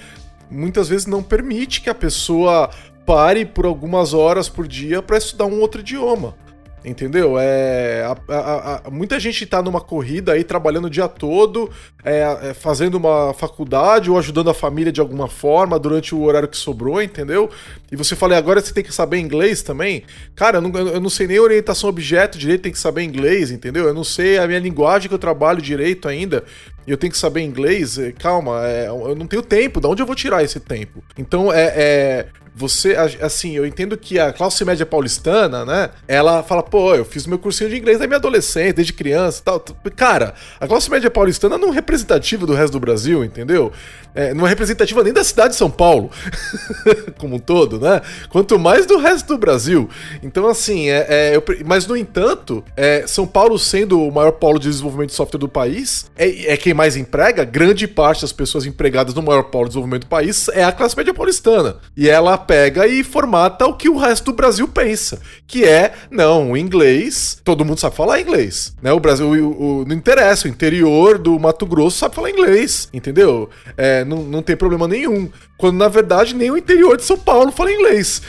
Speaker 2: muitas vezes não permite que a pessoa pare por algumas horas por dia para estudar um outro idioma. Entendeu? É, a, a, a, muita gente tá numa corrida aí, trabalhando o dia todo, é, é, fazendo uma faculdade ou ajudando a família de alguma forma durante o horário que sobrou, entendeu? E você fala, agora você tem que saber inglês também? Cara, eu não, eu não sei nem orientação objeto direito, tem que saber inglês, entendeu? Eu não sei a minha linguagem que eu trabalho direito ainda e eu tenho que saber inglês, é, calma, é, eu não tenho tempo, de onde eu vou tirar esse tempo? Então, é, é você, assim, eu entendo que a classe média paulistana, né, ela fala, pô, eu fiz meu cursinho de inglês da minha adolescente, desde criança e tal. Cara, a classe média paulistana não é representativa do resto do Brasil, entendeu? É, não é representativa nem da cidade de São Paulo, como um todo, né? Quanto mais do resto do Brasil. Então, assim, é, é eu, mas no entanto, é, São Paulo sendo o maior polo de desenvolvimento de software do país, é, é quem mais emprega, grande parte das pessoas empregadas no maior polo de desenvolvimento do país é a classe média paulistana. E ela pega e formata o que o resto do Brasil pensa, que é, não, o inglês, todo mundo sabe falar inglês, né? O Brasil, o, o, não interessa, o interior do Mato Grosso sabe falar inglês, entendeu? É, não, não tem problema nenhum. Quando na verdade nem o interior de São Paulo fala inglês.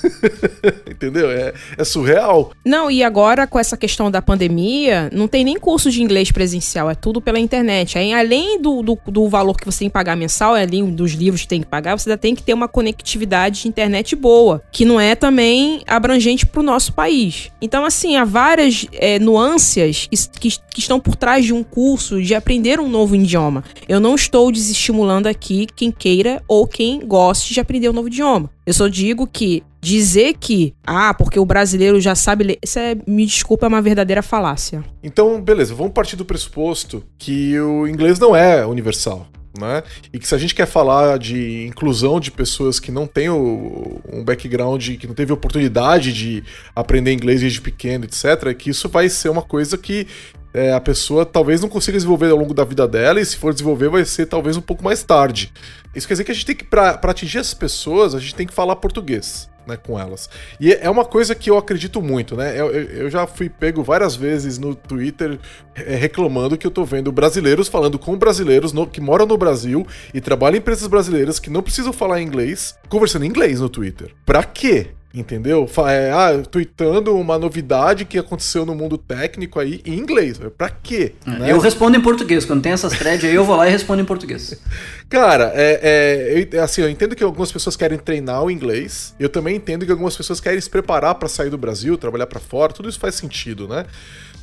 Speaker 2: Entendeu? É, é, surreal.
Speaker 3: Não, e agora com essa questão da pandemia, não tem nem curso de inglês presencial, é tudo pela internet. Aí, além do, do, do valor que você tem que pagar mensal, além dos livros que tem que pagar, você ainda tem que ter uma conectividade de internet boa, que não é também abrangente para o nosso país. Então, assim, há várias é, nuances que, que estão por trás de um curso de aprender um novo idioma. Eu não estou desestimulando aqui quem queira ou quem goste de aprender um novo idioma. Eu só digo que dizer que, ah, porque o brasileiro já sabe ler, isso é, me desculpa, é uma verdadeira falácia.
Speaker 2: Então, beleza, vamos partir do pressuposto que o inglês não é universal. Né? E que se a gente quer falar de inclusão de pessoas que não têm o, um background, que não teve oportunidade de aprender inglês desde pequeno, etc., que isso vai ser uma coisa que é, a pessoa talvez não consiga desenvolver ao longo da vida dela, e se for desenvolver, vai ser talvez um pouco mais tarde. Isso quer dizer que a gente tem que, para atingir essas pessoas, a gente tem que falar português. Né, com elas. E é uma coisa que eu acredito muito, né? Eu, eu já fui pego várias vezes no Twitter é, reclamando que eu tô vendo brasileiros falando com brasileiros no, que moram no Brasil e trabalham em empresas brasileiras que não precisam falar inglês, conversando em inglês no Twitter. Pra quê? Entendeu? É, ah, tweetando uma novidade que aconteceu no mundo técnico aí em inglês. Pra quê?
Speaker 4: É, né? Eu respondo em português. Quando tem essas threads aí, eu vou lá e respondo em português.
Speaker 2: Cara, é, é, assim, eu entendo que algumas pessoas querem treinar o inglês. Eu também entendo que algumas pessoas querem se preparar para sair do Brasil, trabalhar para fora. Tudo isso faz sentido, né?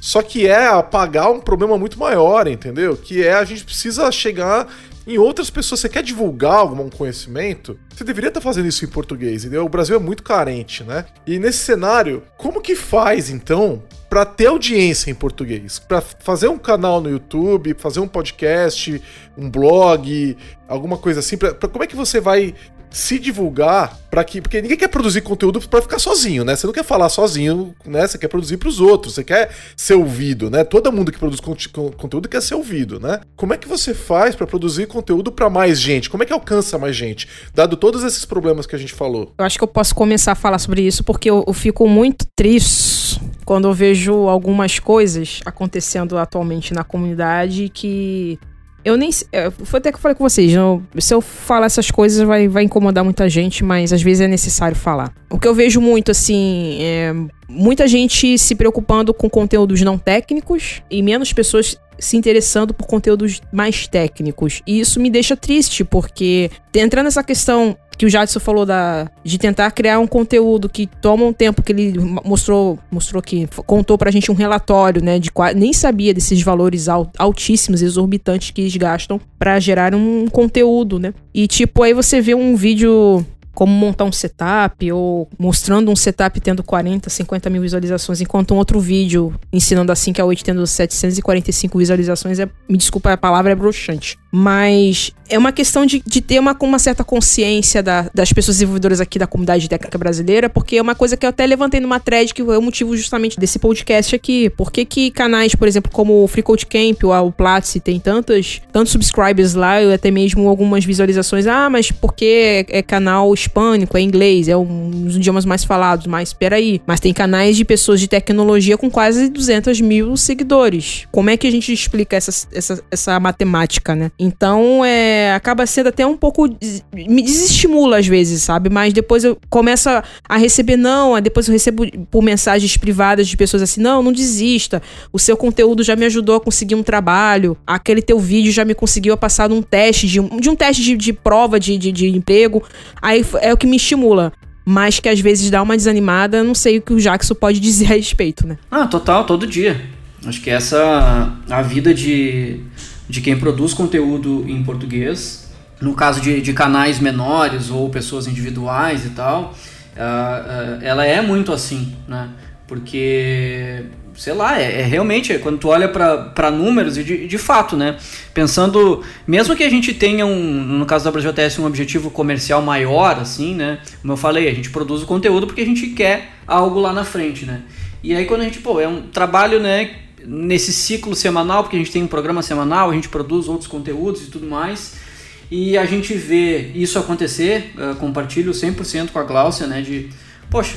Speaker 2: Só que é apagar um problema muito maior, entendeu? Que é a gente precisa chegar em outras pessoas. Você quer divulgar algum conhecimento? Você deveria estar fazendo isso em português, entendeu? O Brasil é muito carente, né? E nesse cenário, como que faz então para ter audiência em português, para fazer um canal no YouTube, fazer um podcast, um blog, alguma coisa assim, pra, pra como é que você vai se divulgar para que porque ninguém quer produzir conteúdo para ficar sozinho, né? Você não quer falar sozinho, né? Você quer produzir para os outros, você quer ser ouvido, né? Todo mundo que produz conteúdo quer ser ouvido, né? Como é que você faz para produzir conteúdo para mais gente? Como é que alcança mais gente? Dado todos esses problemas que a gente falou.
Speaker 3: Eu acho que eu posso começar a falar sobre isso porque eu, eu fico muito triste quando eu vejo algumas coisas acontecendo atualmente na comunidade que eu nem. Foi até que eu falei com vocês. Eu, se eu falar essas coisas, vai, vai incomodar muita gente, mas às vezes é necessário falar. O que eu vejo muito, assim, é muita gente se preocupando com conteúdos não técnicos e menos pessoas se interessando por conteúdos mais técnicos. E isso me deixa triste, porque entrando nessa questão que o Jadson falou da, de tentar criar um conteúdo que toma um tempo que ele mostrou, mostrou que contou pra gente um relatório, né, de nem sabia desses valores altíssimos, exorbitantes que eles gastam para gerar um conteúdo, né? E tipo, aí você vê um vídeo como montar um setup ou mostrando um setup tendo 40, 50 mil visualizações, enquanto um outro vídeo ensinando assim que a 8 tendo 745 visualizações, é, me desculpa a palavra, é broxante. Mas é uma questão de, de ter uma, uma certa consciência da, das pessoas desenvolvedoras aqui da comunidade técnica brasileira, porque é uma coisa que eu até levantei numa thread que é o motivo justamente desse podcast aqui. Por que, que canais, por exemplo, como o Free Code Camp ou o Platzi tem tantas, tantos subscribers lá e até mesmo algumas visualizações? Ah, mas porque é, é canal hispânico, é inglês, é um dos idiomas mais falados, mas peraí. Mas tem canais de pessoas de tecnologia com quase 200 mil seguidores. Como é que a gente explica essa, essa, essa matemática, né? Então, é, acaba sendo até um pouco. Me desestimula às vezes, sabe? Mas depois eu começo a receber, não, depois eu recebo por mensagens privadas de pessoas assim: não, não desista. O seu conteúdo já me ajudou a conseguir um trabalho. Aquele teu vídeo já me conseguiu a passar num teste, de, de um teste de, de prova de, de, de emprego. Aí é o que me estimula mas que às vezes dá uma desanimada, não sei o que o Jackson pode dizer a respeito, né?
Speaker 4: Ah, total, todo dia. Acho que essa a vida de de quem produz conteúdo em português no caso de, de canais menores ou pessoas individuais e tal, uh, uh, ela é muito assim, né? Porque, sei lá, é, é realmente, é, quando tu olha para números, e de, de fato, né? Pensando, mesmo que a gente tenha, um, no caso da Brasil um objetivo comercial maior, assim, né? Como eu falei, a gente produz o conteúdo porque a gente quer algo lá na frente, né? E aí quando a gente, pô, é um trabalho, né? Nesse ciclo semanal, porque a gente tem um programa semanal, a gente produz outros conteúdos e tudo mais e a gente vê isso acontecer, uh, compartilho 100% com a Gláucia, né, de, poxa,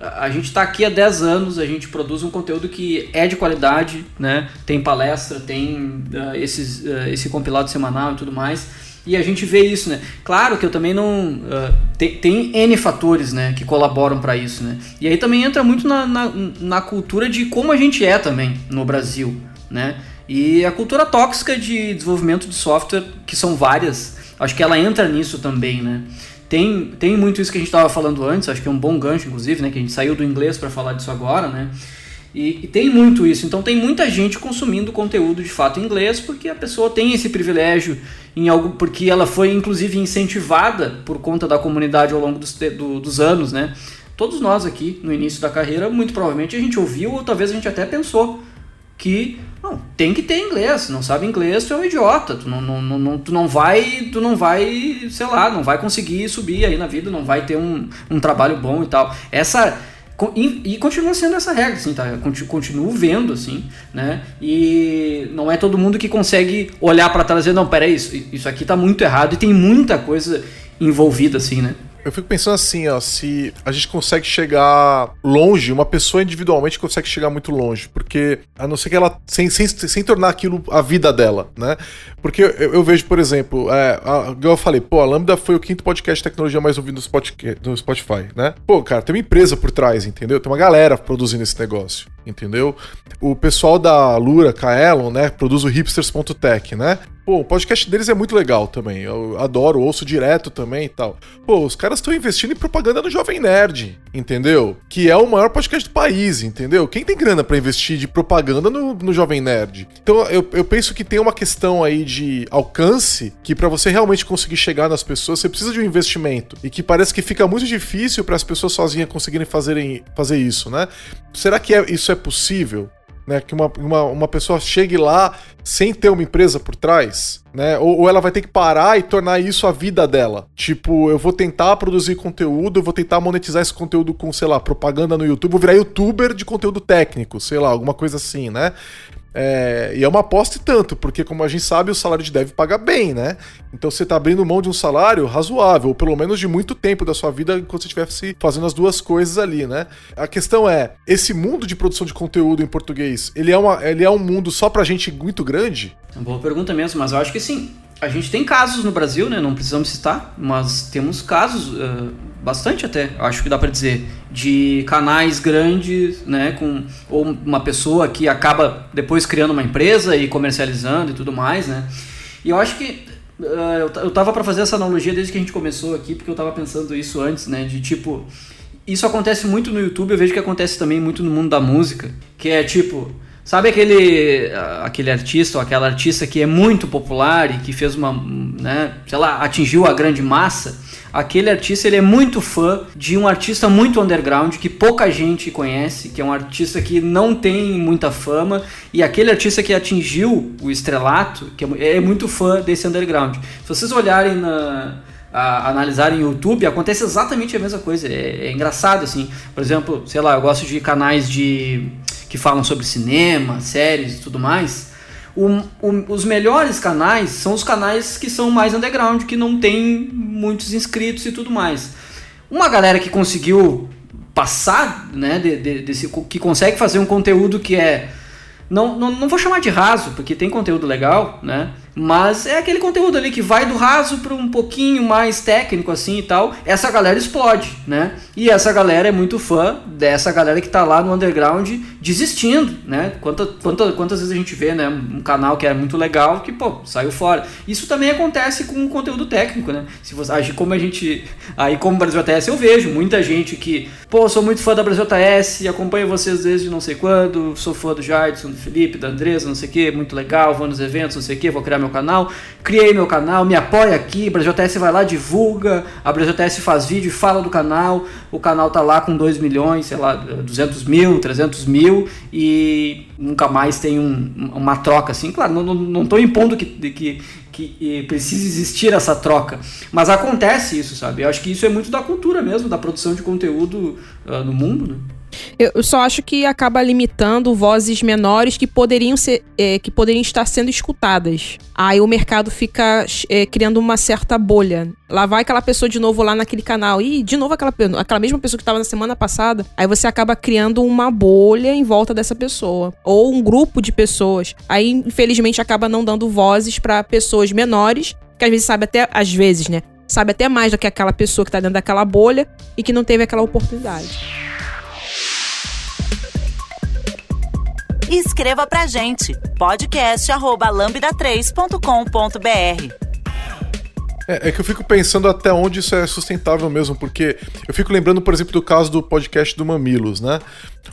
Speaker 4: a gente está aqui há 10 anos, a gente produz um conteúdo que é de qualidade, né, tem palestra, tem uh, esses, uh, esse compilado semanal e tudo mais, e a gente vê isso, né? Claro que eu também não. Uh, tem, tem N fatores né, que colaboram para isso, né? E aí também entra muito na, na, na, cultura de como a gente é também no Brasil, né? E a cultura tóxica de desenvolvimento de software, que são várias, acho que ela entra nisso também, né? Tem, tem muito isso que a gente estava falando antes, acho que é um bom gancho, inclusive, né? Que a gente saiu do inglês para falar disso agora, né? E, e, tem muito isso. Então tem muita gente consumindo conteúdo de fato em inglês porque a pessoa tem esse privilégio em algo porque ela foi inclusive incentivada por conta da comunidade ao longo dos, do, dos anos, né? Todos nós aqui no início da carreira, muito provavelmente a gente ouviu ou talvez a gente até pensou que não, tem que ter inglês. Não sabe inglês, tu é um idiota. Tu não, não, não, tu não vai, tu não vai, sei lá, não vai conseguir subir aí na vida, não vai ter um, um trabalho bom e tal. Essa e, continua sendo essa regra, assim, tá? Continuo vendo, assim, né? E não é todo mundo que consegue olhar para trás e dizer, não, peraí, isso, isso aqui tá muito errado e tem muita coisa envolvida, assim, né?
Speaker 2: Eu fico pensando assim, ó, se a gente consegue chegar longe, uma pessoa individualmente consegue chegar muito longe, porque a não ser que ela sem, sem, sem tornar aquilo a vida dela, né? Porque eu, eu vejo, por exemplo, é, a, eu falei, pô, a Lambda foi o quinto podcast de tecnologia mais ouvido no Spotify, né? Pô, cara, tem uma empresa por trás, entendeu? Tem uma galera produzindo esse negócio entendeu? O pessoal da Lura, Kaelon, né, produz o hipsters.tech, né? Pô, o podcast deles é muito legal também. Eu adoro, ouço direto também e tal. Pô, os caras estão investindo em propaganda no Jovem Nerd, entendeu? Que é o maior podcast do país, entendeu? Quem tem grana para investir de propaganda no, no Jovem Nerd? Então eu, eu penso que tem uma questão aí de alcance que para você realmente conseguir chegar nas pessoas, você precisa de um investimento. E que parece que fica muito difícil para as pessoas sozinhas conseguirem fazerem, fazer isso, né? Será que é, isso é possível? Né, que uma, uma, uma pessoa chegue lá sem ter uma empresa por trás, né? Ou, ou, ela vai ter que parar e tornar isso a vida dela. Tipo, eu vou tentar produzir conteúdo, eu vou tentar monetizar esse conteúdo com, sei lá, propaganda no YouTube, vou virar youtuber de conteúdo técnico, sei lá, alguma coisa assim, né? É, e é uma aposta e tanto, porque como a gente sabe, o salário de dev paga bem, né? Então você tá abrindo mão de um salário razoável, ou pelo menos de muito tempo da sua vida enquanto você estivesse fazendo as duas coisas ali, né? A questão é, esse mundo de produção de conteúdo em português, ele é, uma, ele é um mundo só pra gente muito grande?
Speaker 4: É uma boa pergunta mesmo, mas eu acho que sim. A gente tem casos no Brasil, né? Não precisamos citar, mas temos casos, uh, bastante até, acho que dá para dizer, de canais grandes, né? Com, ou uma pessoa que acaba depois criando uma empresa e comercializando e tudo mais, né? E eu acho que uh, eu, eu tava para fazer essa analogia desde que a gente começou aqui, porque eu tava pensando isso antes, né? De tipo, isso acontece muito no YouTube, eu vejo que acontece também muito no mundo da música, que é tipo Sabe aquele, aquele artista ou aquela artista que é muito popular e que fez uma, né, sei lá, atingiu a grande massa? Aquele artista ele é muito fã de um artista muito underground que pouca gente conhece, que é um artista que não tem muita fama e aquele artista que atingiu o estrelato, que é, é muito fã desse underground. Se vocês olharem na a, analisarem o YouTube, acontece exatamente a mesma coisa. É, é engraçado assim. Por exemplo, sei lá, eu gosto de canais de que falam sobre cinema, séries e tudo mais, o, o, os melhores canais são os canais que são mais underground, que não tem muitos inscritos e tudo mais. Uma galera que conseguiu passar, né, de, de, desse, que consegue fazer um conteúdo que é não, não, não vou chamar de raso, porque tem conteúdo legal, né? Mas é aquele conteúdo ali que vai do raso para um pouquinho mais técnico assim e tal. Essa galera explode, né? E essa galera é muito fã dessa galera que tá lá no underground desistindo, né? Quantas, quantas, quantas vezes a gente vê, né? Um canal que é muito legal que, pô, saiu fora. Isso também acontece com o conteúdo técnico, né? Se você como a gente. Aí, como Brasil ATS, eu vejo muita gente que, pô, sou muito fã da Brasil ATS, acompanho vocês desde não sei quando, sou fã do Jardson, do Felipe, da Andresa, não sei o que, muito legal, vou nos eventos, não sei o que, vou criar meu meu canal, criei meu canal, me apoia aqui, Brasil TS vai lá, divulga, a Brasil TS faz vídeo fala do canal, o canal tá lá com 2 milhões, sei lá, 200 mil, 300 mil e nunca mais tem um, uma troca assim. Claro, não, não, não tô impondo que, que, que precisa existir essa troca, mas acontece isso, sabe? Eu acho que isso é muito da cultura mesmo, da produção de conteúdo uh, no mundo, né?
Speaker 3: Eu só acho que acaba limitando vozes menores que poderiam ser, é, que poderiam estar sendo escutadas. Aí o mercado fica é, criando uma certa bolha. Lá vai aquela pessoa de novo lá naquele canal. E de novo aquela, aquela mesma pessoa que estava na semana passada. Aí você acaba criando uma bolha em volta dessa pessoa. Ou um grupo de pessoas. Aí, infelizmente, acaba não dando vozes para pessoas menores, que às vezes sabe até, às vezes, né? Sabe até mais do que aquela pessoa que tá dentro daquela bolha e que não teve aquela oportunidade.
Speaker 1: E escreva pra gente podcast@lambda3.com.br.
Speaker 2: É, é, que eu fico pensando até onde isso é sustentável mesmo, porque eu fico lembrando, por exemplo, do caso do podcast do Mamilos, né?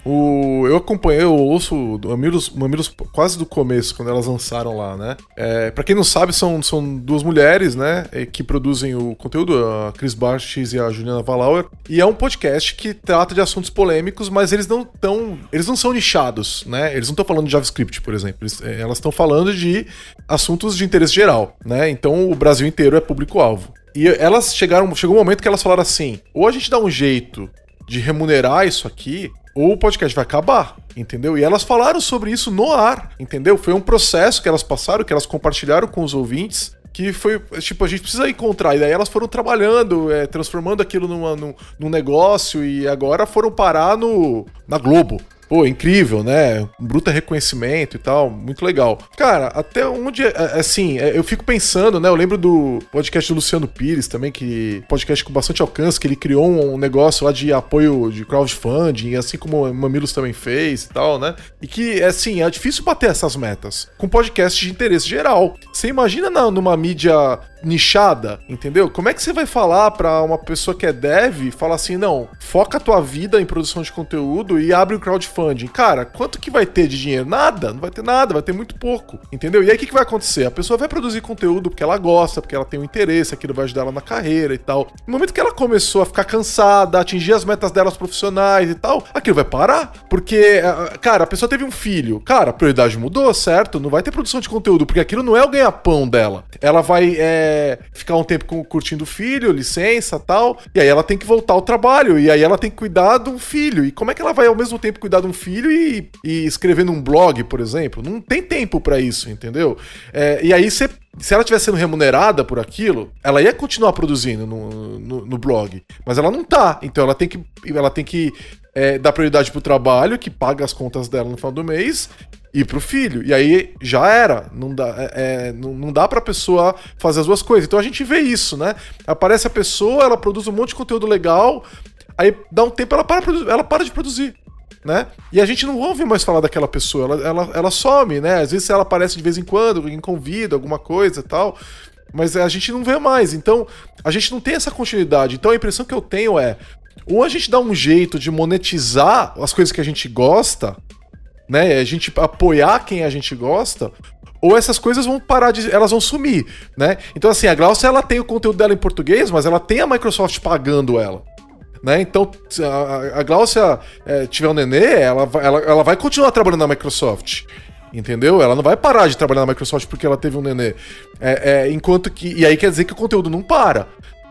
Speaker 2: O, eu acompanhei, eu ouço Mamilos, Mamilos quase do começo, quando elas lançaram lá, né? É, pra quem não sabe, são, são duas mulheres, né? Que produzem o conteúdo, a Cris Barches e a Juliana Valauer. E é um podcast que trata de assuntos polêmicos, mas eles não tão. Eles não são nichados, né? Eles não estão falando de JavaScript, por exemplo. Eles, é, elas estão falando de assuntos de interesse geral, né? Então o Brasil inteiro é público público-alvo. E elas chegaram, chegou um momento que elas falaram assim: ou a gente dá um jeito de remunerar isso aqui, ou o podcast vai acabar, entendeu? E elas falaram sobre isso no ar, entendeu? Foi um processo que elas passaram, que elas compartilharam com os ouvintes, que foi, tipo, a gente precisa encontrar. E daí elas foram trabalhando, é, transformando aquilo numa, num, num negócio e agora foram parar no, na Globo, Pô, incrível, né? Um bruta reconhecimento e tal, muito legal. Cara, até onde, é, é, assim, é, eu fico pensando, né? Eu lembro do podcast do Luciano Pires também, que podcast com bastante alcance, que ele criou um negócio lá de apoio de crowdfunding, assim como o Mamilos também fez e tal, né? E que, assim, é difícil bater essas metas com podcast de interesse geral. Você imagina na, numa mídia nichada, entendeu? Como é que você vai falar para uma pessoa que é dev, falar assim, não, foca a tua vida em produção de conteúdo e abre o crowdfunding. Cara, quanto que vai ter de dinheiro? Nada, não vai ter nada, vai ter muito pouco, entendeu? E aí o que, que vai acontecer? A pessoa vai produzir conteúdo porque ela gosta, porque ela tem um interesse, aquilo vai ajudar ela na carreira e tal. No momento que ela começou a ficar cansada, atingir as metas delas profissionais e tal, aquilo vai parar, porque, cara, a pessoa teve um filho, cara, a prioridade mudou, certo? Não vai ter produção de conteúdo, porque aquilo não é o ganha-pão dela. Ela vai, é, ficar um tempo curtindo o filho, licença tal, e aí ela tem que voltar ao trabalho, e aí ela tem que cuidar de um filho. E como é que ela vai ao mesmo tempo cuidar de um filho e, e escrever num blog, por exemplo? Não tem tempo para isso, entendeu? É, e aí você se ela estiver sendo remunerada por aquilo, ela ia continuar produzindo no, no, no, blog. Mas ela não tá. Então ela tem que, ela tem que é, dar prioridade pro trabalho, que paga as contas dela no final do mês, e pro filho. E aí já era. Não dá, é, é, não, não dá pra pessoa fazer as duas coisas. Então a gente vê isso, né? Aparece a pessoa, ela produz um monte de conteúdo legal, aí dá um tempo ela para, ela para de produzir. Né? E a gente não ouve mais falar daquela pessoa, ela, ela, ela some, né? Às vezes ela aparece de vez em quando, alguém convida, alguma coisa e tal, mas a gente não vê mais. Então, a gente não tem essa continuidade. Então, a impressão que eu tenho é: ou a gente dá um jeito de monetizar as coisas que a gente gosta, né? A gente apoiar quem a gente gosta, ou essas coisas vão parar de. elas vão sumir, né? Então, assim, a Glaucia ela tem o conteúdo dela em português, mas ela tem a Microsoft pagando ela. Né? Então, a, a Glaucia é, tiver um nenê, ela, ela, ela vai continuar trabalhando na Microsoft. Entendeu? Ela não vai parar de trabalhar na Microsoft porque ela teve um nenê. É, é, enquanto que. E aí quer dizer que o conteúdo não para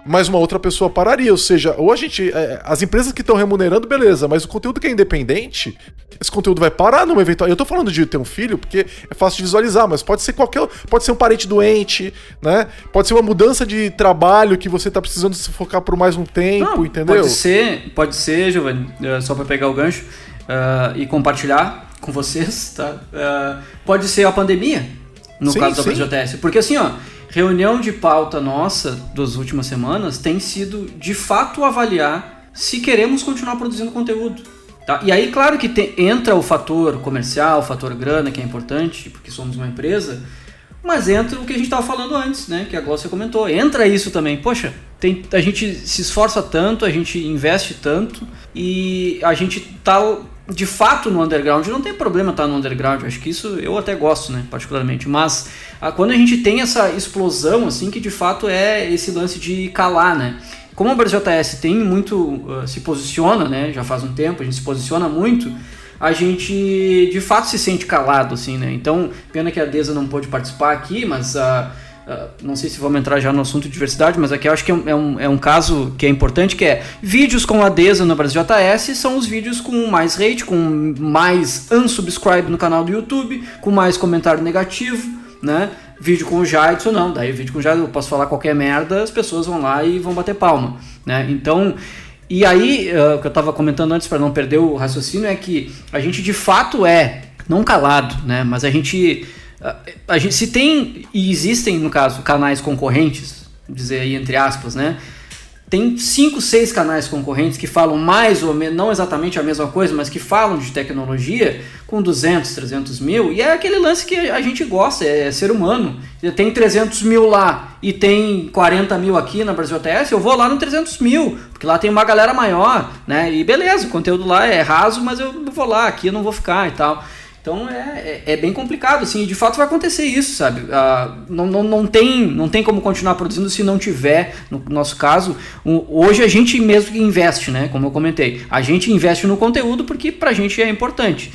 Speaker 2: mas uma outra pessoa pararia. Ou seja, ou a gente. É, as empresas que estão remunerando, beleza, mas o conteúdo que é independente, esse conteúdo vai parar numa eventual. Eu tô falando de ter um filho porque é fácil de visualizar, mas pode ser qualquer. Pode ser um parente doente, né? Pode ser uma mudança de trabalho que você tá precisando se focar por mais um tempo, Não, entendeu?
Speaker 4: Pode ser, pode ser, Giovanni, é, só para pegar o gancho uh, e compartilhar com vocês, tá? Uh, pode ser a pandemia, no sim, caso da PJS. Porque assim, ó reunião de pauta nossa das últimas semanas tem sido de fato avaliar se queremos continuar produzindo conteúdo. Tá? E aí, claro que entra o fator comercial, o fator grana, que é importante, porque somos uma empresa, mas entra o que a gente estava falando antes, né? Que a Glócia comentou. Entra isso também. Poxa, tem, a gente se esforça tanto, a gente investe tanto e a gente tá de fato no underground não tem problema estar no underground, acho que isso eu até gosto, né, particularmente, mas a, quando a gente tem essa explosão, assim, que de fato é esse lance de calar, né, como o BrasilJS tem muito, uh, se posiciona, né, já faz um tempo, a gente se posiciona muito, a gente de fato se sente calado, assim, né, então, pena que a Deza não pôde participar aqui, mas... Uh, Uh, não sei se vamos entrar já no assunto de diversidade, mas aqui eu acho que é um, é um, é caso que é importante, que é vídeos com adesa no Brasil JS são os vídeos com mais rate, com mais unsubscribe no canal do YouTube, com mais comentário negativo, né? Vídeo com o Jadson não, daí vídeo com o eu posso falar qualquer merda, as pessoas vão lá e vão bater palma, né? Então, e aí, uh, o que eu estava comentando antes para não perder o raciocínio é que a gente de fato é, não calado, né? Mas a gente a gente, se tem e existem, no caso, canais concorrentes, dizer aí entre aspas, né? Tem cinco, seis canais concorrentes que falam mais ou menos, não exatamente a mesma coisa, mas que falam de tecnologia com 200, 300 mil. E é aquele lance que a gente gosta, é, é ser humano. Tem 300 mil lá e tem 40 mil aqui na Brasil TS, eu vou lá no 300 mil, porque lá tem uma galera maior, né? E beleza, o conteúdo lá é raso, mas eu vou lá, aqui eu não vou ficar e tal. Então é, é, é, bem complicado, assim, de fato vai acontecer isso, sabe? Ah, não, não, não, tem, não tem como continuar produzindo se não tiver, no nosso caso, um, hoje a gente mesmo que investe, né? Como eu comentei, a gente investe no conteúdo porque pra gente é importante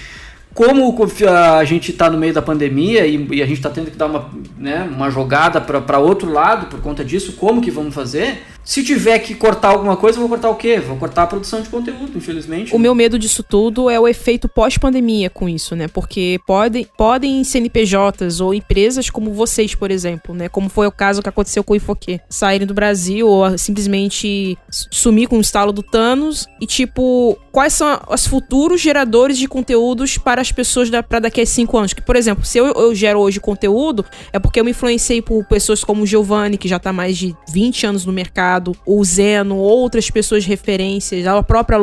Speaker 4: como a gente está no meio da pandemia e, e a gente está tendo que dar uma, né, uma jogada para outro lado por conta disso, como que vamos fazer? Se tiver que cortar alguma coisa, vou cortar o quê? Vou cortar a produção de conteúdo, infelizmente.
Speaker 3: O meu medo disso tudo é o efeito pós-pandemia com isso, né? Porque podem, podem CNPJs ou empresas como vocês, por exemplo, né? Como foi o caso que aconteceu com o Ifoque, saírem do Brasil ou simplesmente sumir com o estalo do Thanos e, tipo, quais são os futuros geradores de conteúdos para as pessoas da, para daqui a cinco anos? Que, por exemplo, se eu, eu gero hoje conteúdo, é porque eu me influenciei por pessoas como o Giovanni, que já está mais de 20 anos no mercado o Zeno, outras pessoas referências, a própria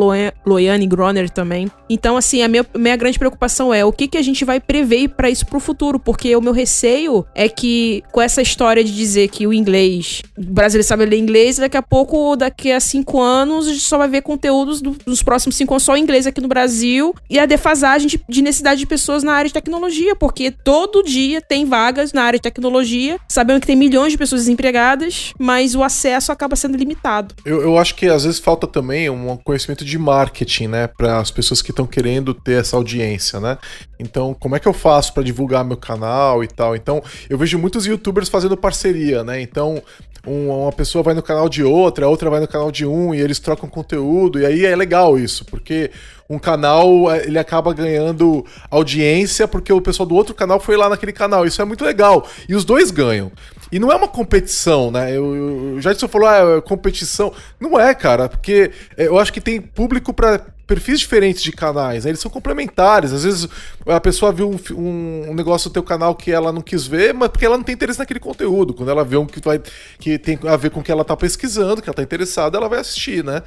Speaker 3: Loiane Groner também. Então, assim, a minha, minha grande preocupação é o que, que a gente vai prever para isso pro futuro, porque o meu receio é que com essa história de dizer que o inglês, o brasileiro sabe ler inglês, daqui a pouco, daqui a cinco anos, a gente só vai ver conteúdos do, dos próximos cinco anos só em inglês aqui no Brasil e a defasagem de, de necessidade de pessoas na área de tecnologia, porque todo dia tem vagas na área de tecnologia, sabendo que tem milhões de pessoas desempregadas, mas o acesso acaba sendo limitado.
Speaker 2: Eu, eu acho que às vezes falta também um conhecimento de marketing, né, para as pessoas que estão querendo ter essa audiência, né? Então, como é que eu faço para divulgar meu canal e tal? Então, eu vejo muitos youtubers fazendo parceria, né? Então, um, uma pessoa vai no canal de outra, a outra vai no canal de um e eles trocam conteúdo, e aí é legal isso, porque um canal é, ele acaba ganhando audiência porque o pessoal do outro canal foi lá naquele canal. Isso é muito legal. E os dois ganham. E não é uma competição, né? Eu, eu, já disse, falou, ah, é competição. Não é, cara, porque é, eu acho que tem público para perfis diferentes de canais, né? eles são complementares. Às vezes a pessoa viu um, um, negócio do teu canal que ela não quis ver, mas porque ela não tem interesse naquele conteúdo. Quando ela vê um que, vai, que tem a ver com o que ela tá pesquisando, que ela tá interessada, ela vai assistir, né?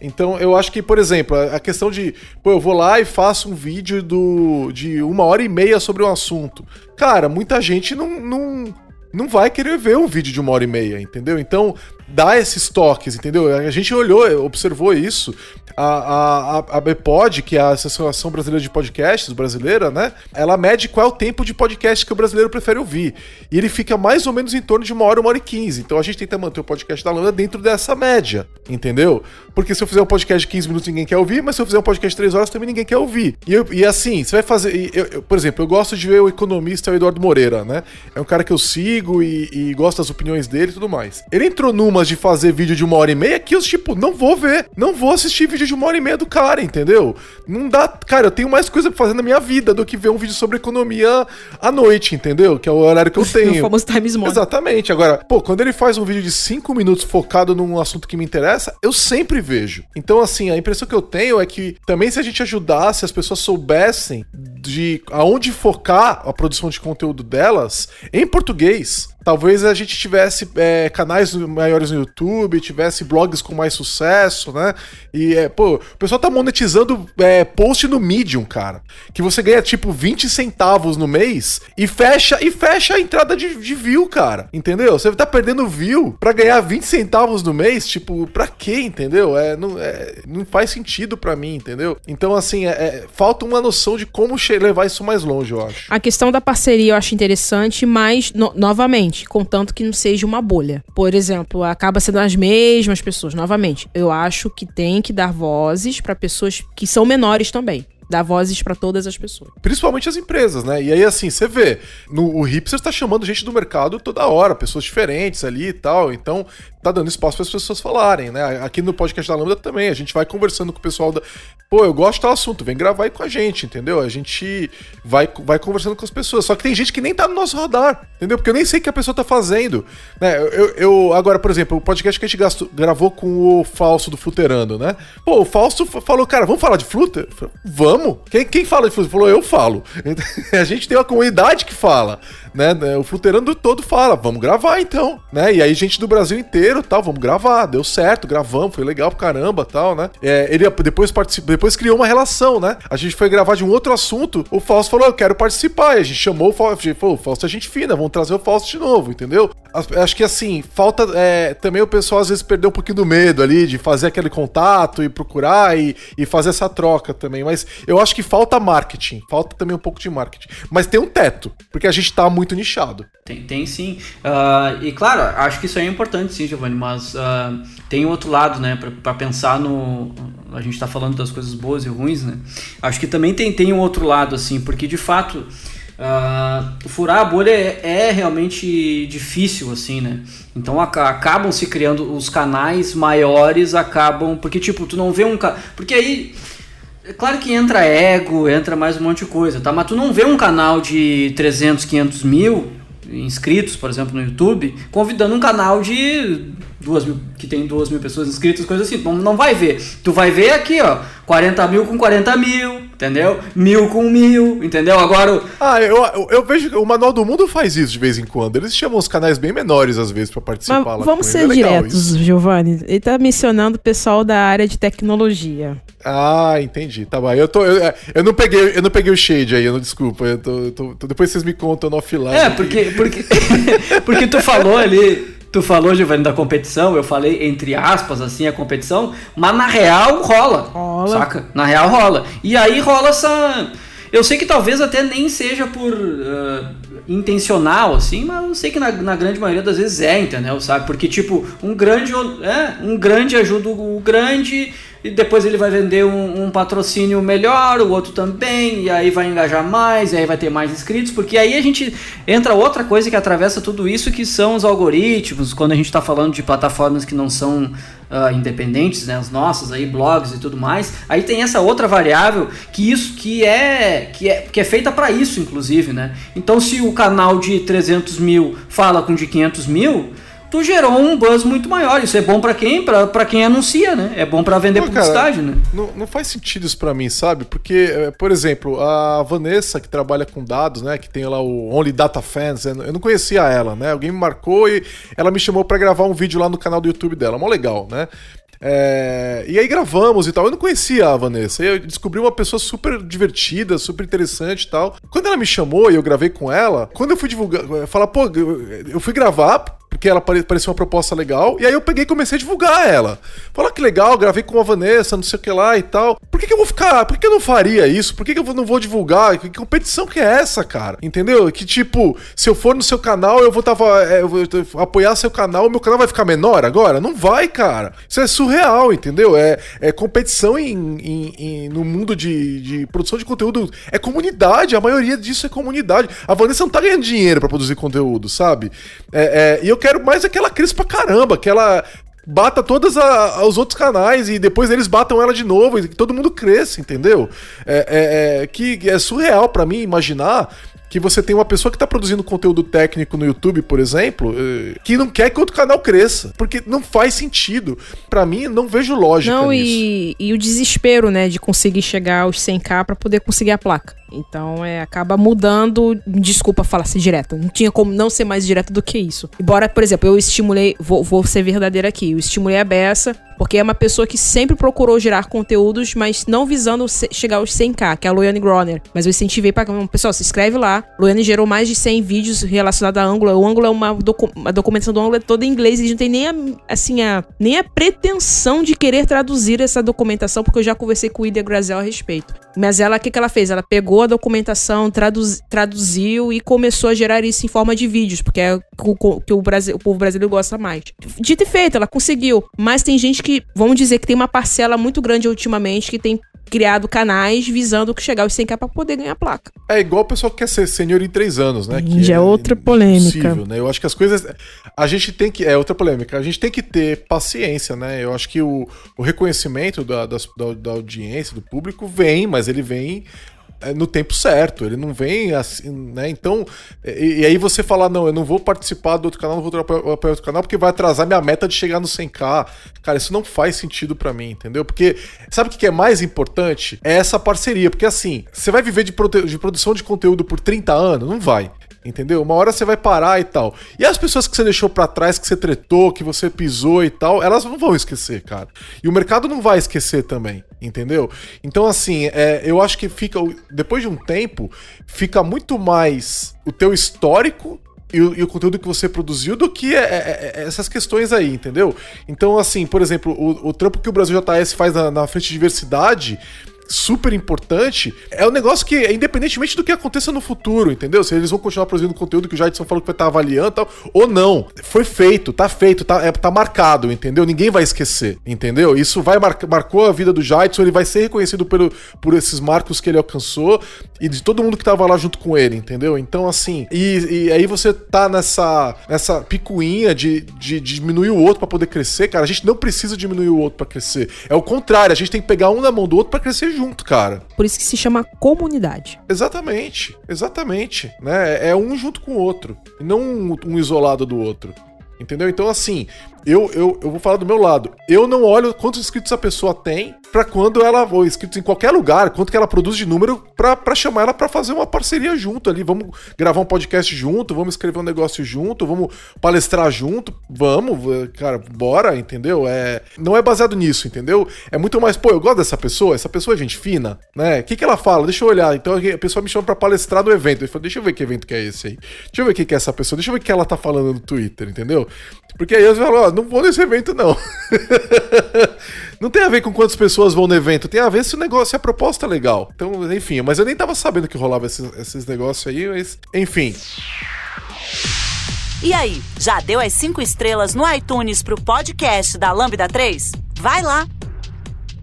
Speaker 2: Então eu acho que, por exemplo, a questão de, pô, eu vou lá e faço um vídeo do, de uma hora e meia sobre um assunto. Cara, muita gente não, não, não vai querer ver um vídeo de uma hora e meia, entendeu? Então, dá esses toques, entendeu? A gente olhou, observou isso. A, a, a BPOD, que é a Associação Brasileira de Podcasts, brasileira, né? Ela mede qual é o tempo de podcast que o brasileiro prefere ouvir. E ele fica mais ou menos em torno de uma hora, uma hora e quinze. Então a gente tenta manter o podcast da Lambda dentro dessa média, entendeu? Porque se eu fizer um podcast de 15 minutos, ninguém quer ouvir, mas se eu fizer um podcast de 3 horas, também ninguém quer ouvir. E, eu, e assim, você vai fazer. Eu, eu, por exemplo, eu gosto de ver o economista o Eduardo Moreira, né? É um cara que eu sigo e, e gosto das opiniões dele e tudo mais. Ele entrou numa de fazer vídeo de uma hora e meia que eu, tipo, não vou ver. Não vou assistir vídeo de uma hora e meia do cara, entendeu? Não dá. Cara, eu tenho mais coisa pra fazer na minha vida do que ver um vídeo sobre economia à noite, entendeu? Que é o horário que eu tenho. o
Speaker 3: famoso time slot.
Speaker 2: Exatamente. Agora, pô, quando ele faz um vídeo de cinco minutos focado num assunto que me interessa, eu sempre vejo. Então, assim, a impressão que eu tenho é que também se a gente ajudasse, as pessoas soubessem de aonde focar a produção de conteúdo delas em português. Talvez a gente tivesse é, canais maiores no YouTube, tivesse blogs com mais sucesso, né? E, é, pô, o pessoal tá monetizando é, post no Medium, cara. Que você ganha tipo 20 centavos no mês e fecha e fecha a entrada de, de view, cara. Entendeu? Você tá perdendo view pra ganhar 20 centavos no mês, tipo, pra quê, entendeu? É, não, é, não faz sentido pra mim, entendeu? Então, assim, é, é falta uma noção de como levar isso mais longe, eu acho.
Speaker 3: A questão da parceria eu acho interessante, mas, no, novamente, contanto que não seja uma bolha. Por exemplo, acaba sendo as mesmas pessoas. Novamente, eu acho que tem que dar vozes para pessoas que são menores também dar vozes para todas as pessoas.
Speaker 2: Principalmente as empresas, né? E aí, assim, você vê, no, o Hipster está chamando gente do mercado toda hora, pessoas diferentes ali e tal. Então, tá dando espaço para as pessoas falarem, né? Aqui no podcast da Lambda também, a gente vai conversando com o pessoal da. Pô, eu gosto do assunto, vem gravar aí com a gente, entendeu? A gente vai, vai conversando com as pessoas. Só que tem gente que nem tá no nosso radar, entendeu? Porque eu nem sei o que a pessoa tá fazendo. Né? Eu, eu agora, por exemplo, o podcast que a gente gastou, gravou com o Falso do Fluterando, né? Pô, o Falso falou, cara, vamos falar de Fluter? Vamos! Quem, quem fala de Fluter? Falou, eu falo. a gente tem uma comunidade que fala né o Fluterando todo fala, vamos gravar então, né? E aí gente do Brasil inteiro, tal, vamos gravar, deu certo, gravamos, foi legal pro caramba, tal, né? É, ele depois participou, depois criou uma relação, né? A gente foi gravar de um outro assunto, o Fausto falou, eu quero participar, e a gente chamou o Fausto, falou, o Fausto é gente fina, vamos trazer o Fausto de novo, entendeu? Acho que assim, falta é, também o pessoal às vezes perdeu um pouquinho do medo ali de fazer aquele contato e procurar e, e fazer essa troca também, mas eu acho que falta marketing, falta também um pouco de marketing, mas tem um teto, porque a gente tá muito muito nichado.
Speaker 4: Tem, tem sim. Uh, e claro, acho que isso é importante sim, Giovanni, mas uh, tem outro lado, né, para pensar no. A gente está falando das coisas boas e ruins, né? Acho que também tem, tem um outro lado, assim, porque de fato. Uh, furar a bolha é, é, realmente difícil, assim, né? Então acabam se criando os canais maiores, acabam. Porque, tipo, tu não vê um. Porque aí é claro que entra ego, entra mais um monte de coisa, tá? Mas tu não vê um canal de 300, 500 mil inscritos, por exemplo, no YouTube, convidando um canal de duas mil, que tem duas mil pessoas inscritas, coisas assim. Não, não vai ver. Tu vai ver aqui, ó, 40 mil com 40 mil, entendeu? Mil com mil, entendeu? Agora.
Speaker 2: Ah, eu, eu, eu vejo que o Manual do Mundo faz isso de vez em quando. Eles chamam os canais bem menores, às vezes, para participar
Speaker 3: Mas lá. Vamos ser é diretos, isso. Giovanni. Ele tá mencionando o pessoal da área de tecnologia.
Speaker 2: Ah, entendi. Tá bom. Eu, tô, eu, é, eu, não, peguei, eu não peguei o shade aí, eu não, desculpa. Eu tô, tô, tô, depois vocês me contam no offline.
Speaker 4: É, porque, porque, porque tu falou ali. Tu falou, Giovanni, da competição, eu falei entre aspas, assim, a competição, mas na real rola. Rola. Saca? Na real rola. E aí rola essa. Eu sei que talvez até nem seja por. Uh, intencional, assim, mas eu sei que na, na, grande maioria das vezes é, entendeu? Sabe? Porque, tipo, um grande, é, um grande ajuda o grande e depois ele vai vender um, um, patrocínio melhor, o outro também, e aí vai engajar mais, e aí vai ter mais inscritos, porque aí a gente entra outra coisa que atravessa tudo isso, que são os algoritmos, quando a gente está falando de plataformas que não são uh, independentes, né, as nossas aí, blogs e tudo mais, aí tem essa outra variável que isso que é que é, que é feita para isso, inclusive, né? Então se o canal de 300 mil fala com de 500 mil, tu gerou um buzz muito maior. Isso é bom para quem? para quem anuncia, né? É bom para vender Pô, publicidade, cara, né?
Speaker 2: Não, não faz sentido isso para mim, sabe? Porque, eh, por exemplo, a Vanessa, que trabalha com dados, né? Que tem lá o Only Data Fans, eu não conhecia ela, né? Alguém me marcou e ela me chamou para gravar um vídeo lá no canal do YouTube dela. Mó legal, né? É, e aí gravamos e tal. Eu não conhecia a Vanessa. Eu descobri uma pessoa super divertida, super interessante e tal. Quando ela me chamou e eu gravei com ela, quando eu fui divulgar, falar, pô, eu fui gravar porque ela parecia uma proposta legal. E aí eu peguei e comecei a divulgar ela. Falar que legal, gravei com a Vanessa, não sei o que lá e tal. Por que, que eu vou ficar? Por que eu não faria isso? Por que, que eu não vou divulgar? Que competição que é essa, cara? Entendeu? Que tipo, se eu for no seu canal, eu vou, tava, é, eu vou apoiar seu canal, meu canal vai ficar menor agora? Não vai, cara. Isso é surreal, entendeu? É, é competição em, em, em, no mundo de, de produção de conteúdo. É comunidade, a maioria disso é comunidade. A Vanessa não tá ganhando dinheiro para produzir conteúdo, sabe? É, é, e eu quero quero mais é que ela cresça pra caramba, que ela bata todos os outros canais e depois eles batam ela de novo e todo mundo cresça, entendeu? É, é, é que é surreal para mim imaginar que você tem uma pessoa que está produzindo conteúdo técnico no YouTube, por exemplo, eh, que não quer que outro canal cresça, porque não faz sentido. Para mim, não vejo lógica
Speaker 3: não, nisso. E, e o desespero, né, de conseguir chegar aos 100k para poder conseguir a placa. Então é, acaba mudando. Desculpa falar assim direto. Não tinha como não ser mais direto do que isso. Embora, por exemplo, eu estimulei. Vou, vou ser verdadeira aqui. Eu estimulei a Bessa porque é uma pessoa que sempre procurou gerar conteúdos, mas não visando chegar aos 100k, que é a Loiane Groner. Mas eu incentivei para pessoal, se inscreve lá. Loiane gerou mais de 100 vídeos relacionados a Angular. O Angular é uma, docu a documentação do Angular é toda em inglês e não tem nem a, assim, a, nem a pretensão de querer traduzir essa documentação, porque eu já conversei com o Ida Grazel a respeito. Mas ela, o que, que ela fez? Ela pegou a documentação, traduz, traduziu e começou a gerar isso em forma de vídeos, porque é o que o, Brasil, o povo brasileiro gosta mais. Dito e feito, ela conseguiu. Mas tem gente que, vamos dizer que tem uma parcela muito grande ultimamente que tem criado canais visando chegar aos 100k pra poder ganhar placa.
Speaker 2: É igual o pessoal que quer ser senhor em três anos, né?
Speaker 3: Que Já é, é outra polêmica.
Speaker 2: Né? Eu acho que as coisas. A gente tem que. É outra polêmica. A gente tem que ter paciência, né? Eu acho que o, o reconhecimento da, da, da audiência, do público, vem, mas ele vem é, no tempo certo, ele não vem assim, né? Então, e, e, aí você falar, não, eu não vou participar do outro canal, não vou apoiar outro canal porque vai atrasar minha meta de chegar no 100k. Cara, isso não faz sentido para mim, entendeu? Porque sabe o que é mais importante? É essa parceria, porque assim, você vai viver de, de produção de conteúdo por 30 anos? Não vai. Entendeu? Uma hora você vai parar e tal. E as pessoas que você deixou para trás, que você tretou, que você pisou e tal, elas não vão esquecer, cara. E o mercado não vai esquecer também, entendeu? Então, assim, é, eu acho que fica. Depois de um tempo, fica muito mais o teu histórico e o, e o, conteúdo que você produziu do que é, é, é, essas questões aí, entendeu? Então, assim, por exemplo, o, o trampo que o Brasil JS faz na, na frente de diversidade super importante, é um negócio que, independentemente do que aconteça no futuro, entendeu? Se eles vão continuar produzindo conteúdo que o Jadson falou que vai estar avaliando e tal, ou não. Foi feito, tá feito, tá, é, tá marcado, entendeu? Ninguém vai esquecer, entendeu? Isso vai mar, marcou a vida do Jadson, ele vai ser reconhecido pelo, por esses marcos que ele alcançou e de todo mundo que tava lá junto com ele, entendeu? Então, assim, e, e aí você tá nessa, nessa picuinha de, de, de diminuir o outro para poder crescer, cara. A gente não precisa diminuir o outro para crescer. É o contrário, a gente tem que pegar um na mão do outro para crescer junto cara.
Speaker 3: Por isso que se chama comunidade.
Speaker 2: Exatamente, exatamente. Né? É um junto com o outro, e não um, um isolado do outro. Entendeu? Então, assim, eu, eu, eu vou falar do meu lado. Eu não olho quantos inscritos a pessoa tem para quando ela, ou inscritos em qualquer lugar, quanto que ela produz de número para chamar ela para fazer uma parceria junto ali. Vamos gravar um podcast junto, vamos escrever um negócio junto, vamos palestrar junto, vamos, cara, bora, entendeu? É, não é baseado nisso, entendeu? É muito mais, pô, eu gosto dessa pessoa, essa pessoa é gente fina, né? O que, que ela fala? Deixa eu olhar. Então a pessoa me chama para palestrar no evento. Eu falo, deixa eu ver que evento que é esse aí. Deixa eu ver o que, que é essa pessoa, deixa eu ver o que ela tá falando no Twitter, entendeu? Porque aí eu falo, ó, não vou nesse evento, não. não tem a ver com quantas pessoas vão no evento, tem a ver se o negócio, se a proposta é legal. Então, enfim, mas eu nem tava sabendo que rolava esses, esses negócios aí, mas, enfim.
Speaker 1: E aí, já deu as cinco estrelas no iTunes pro podcast da Lambda 3? Vai lá!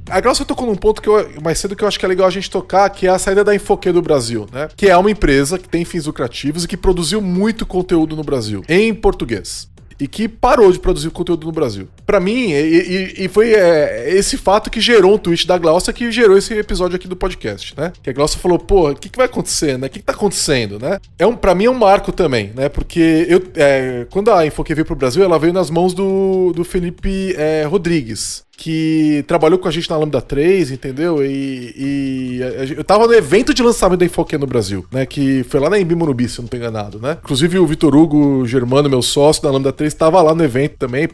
Speaker 2: A Glaucia tocou num ponto que eu, mais cedo que eu acho que é legal a gente tocar, que é a saída da Infoque do Brasil, né? Que é uma empresa que tem fins lucrativos e que produziu muito conteúdo no Brasil, em português e que parou de produzir conteúdo no Brasil. Para mim, e, e, e foi é, esse fato que gerou um tweet da Glaucia que gerou esse episódio aqui do podcast, né? Que a Glaucia falou, pô, o que, que vai acontecer, né? O que, que tá acontecendo, né? É um, pra mim é um marco também, né? Porque eu, é, quando a Infoque veio pro Brasil, ela veio nas mãos do, do Felipe é, Rodrigues, que trabalhou com a gente na Lambda 3, entendeu? E, e eu tava no evento de lançamento da Infoque no Brasil, né? Que foi lá na Embi Morumbi, se eu não tô enganado, né? Inclusive o Vitor Hugo Germano, meu sócio da Lambda 3, estava lá no evento também,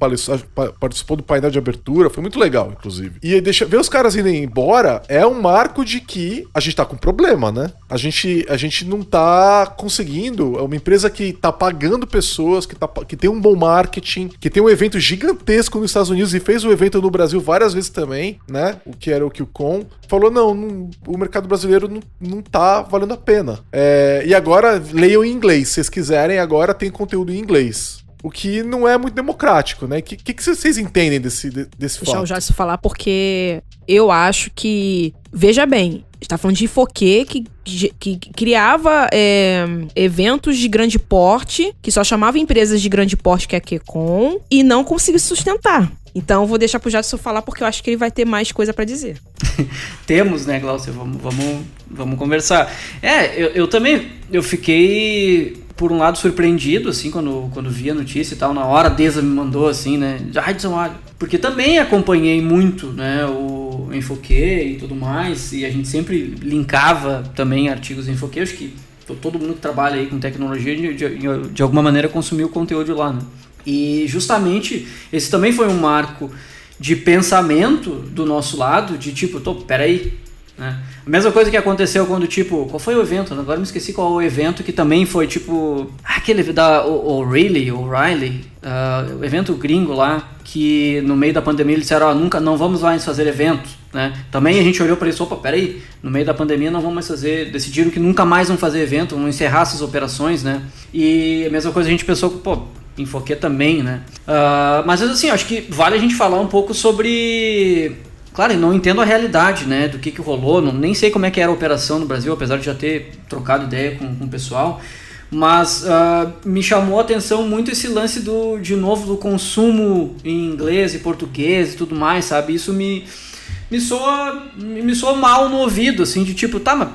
Speaker 2: participou do painel de abertura, foi muito legal, inclusive. E deixa ver os caras irem embora é um marco de que a gente tá com problema, né? A gente, a gente não tá conseguindo, é uma empresa que tá pagando pessoas, que, tá, que tem um bom marketing, que tem um evento gigantesco nos Estados Unidos e fez o um evento no Brasil Brasil várias vezes também, né? O que era o QCon, falou: não, não o mercado brasileiro não, não tá valendo a pena. É, e agora leiam em inglês. Se vocês quiserem, agora tem conteúdo em inglês. O que não é muito democrático, né? O que, que, que, vocês entendem desse, desse
Speaker 3: Deixa fato? Deixa eu já isso falar, porque eu acho que. Veja bem, está falando de Ifoque, que, que, criava é, eventos de grande porte, que só chamava empresas de grande porte, que é a QCon, e não conseguiu sustentar. Então vou deixar pro Jadson falar porque eu acho que ele vai ter mais coisa para dizer.
Speaker 4: Temos, né, Glaucio? Vamos, vamos, vamos conversar. É, eu, eu também eu fiquei por um lado surpreendido assim quando, quando vi a notícia e tal na hora a Deza me mandou assim né Jadson porque também acompanhei muito né o Enfoque e tudo mais, e a gente sempre linkava também artigos em acho que todo mundo que trabalha aí com tecnologia de, de, de alguma maneira consumiu o conteúdo lá, né? E justamente esse também foi um marco de pensamento do nosso lado, de tipo, tô, peraí, né? A mesma coisa que aconteceu quando, tipo, qual foi o evento? Agora me esqueci qual o evento que também foi, tipo, aquele da o, o Riley, o Riley, uh, o evento gringo lá, que no meio da pandemia eles disseram, oh, nunca, não vamos mais fazer evento, né? Também a gente olhou para isso, opa, peraí, no meio da pandemia não vamos mais fazer, decidiram que nunca mais vão fazer evento, vão encerrar essas operações, né? E a mesma coisa a gente pensou, pô, Enfoque também, né? Uh, mas assim, acho que vale a gente falar um pouco sobre Claro, eu não entendo a realidade, né, do que, que rolou, não, nem sei como é que era a operação no Brasil, apesar de já ter trocado ideia com, com o pessoal, mas uh, me chamou a atenção muito esse lance do, de novo, do consumo em inglês e português e tudo mais, sabe? Isso me, me soa, me soa mal no ouvido, assim, de tipo, tá, mas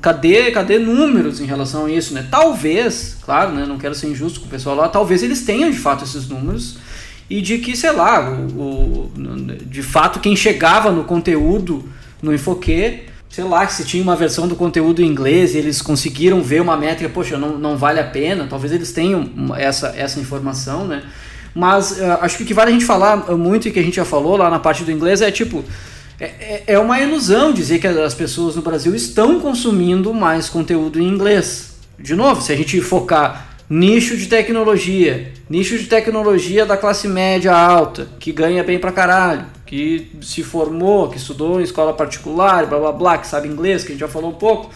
Speaker 4: cadê, cadê números em relação a isso, né? Talvez, claro, né, não quero ser injusto com o pessoal lá, talvez eles tenham de fato esses números, e de que, sei lá, o, o, de fato quem chegava no conteúdo no Enfoque, sei lá, se tinha uma versão do conteúdo em inglês e eles conseguiram ver uma métrica, poxa, não, não vale a pena, talvez eles tenham essa, essa informação, né? Mas uh, acho que o que vale a gente falar muito e que a gente já falou lá na parte do inglês é tipo. É, é, é uma ilusão dizer que as pessoas no Brasil estão consumindo mais conteúdo em inglês. De novo, se a gente focar Nicho de tecnologia. Nicho de tecnologia da classe média alta, que ganha bem pra caralho, que se formou, que estudou em escola particular, blá blá blá, que sabe inglês, que a gente já falou um pouco.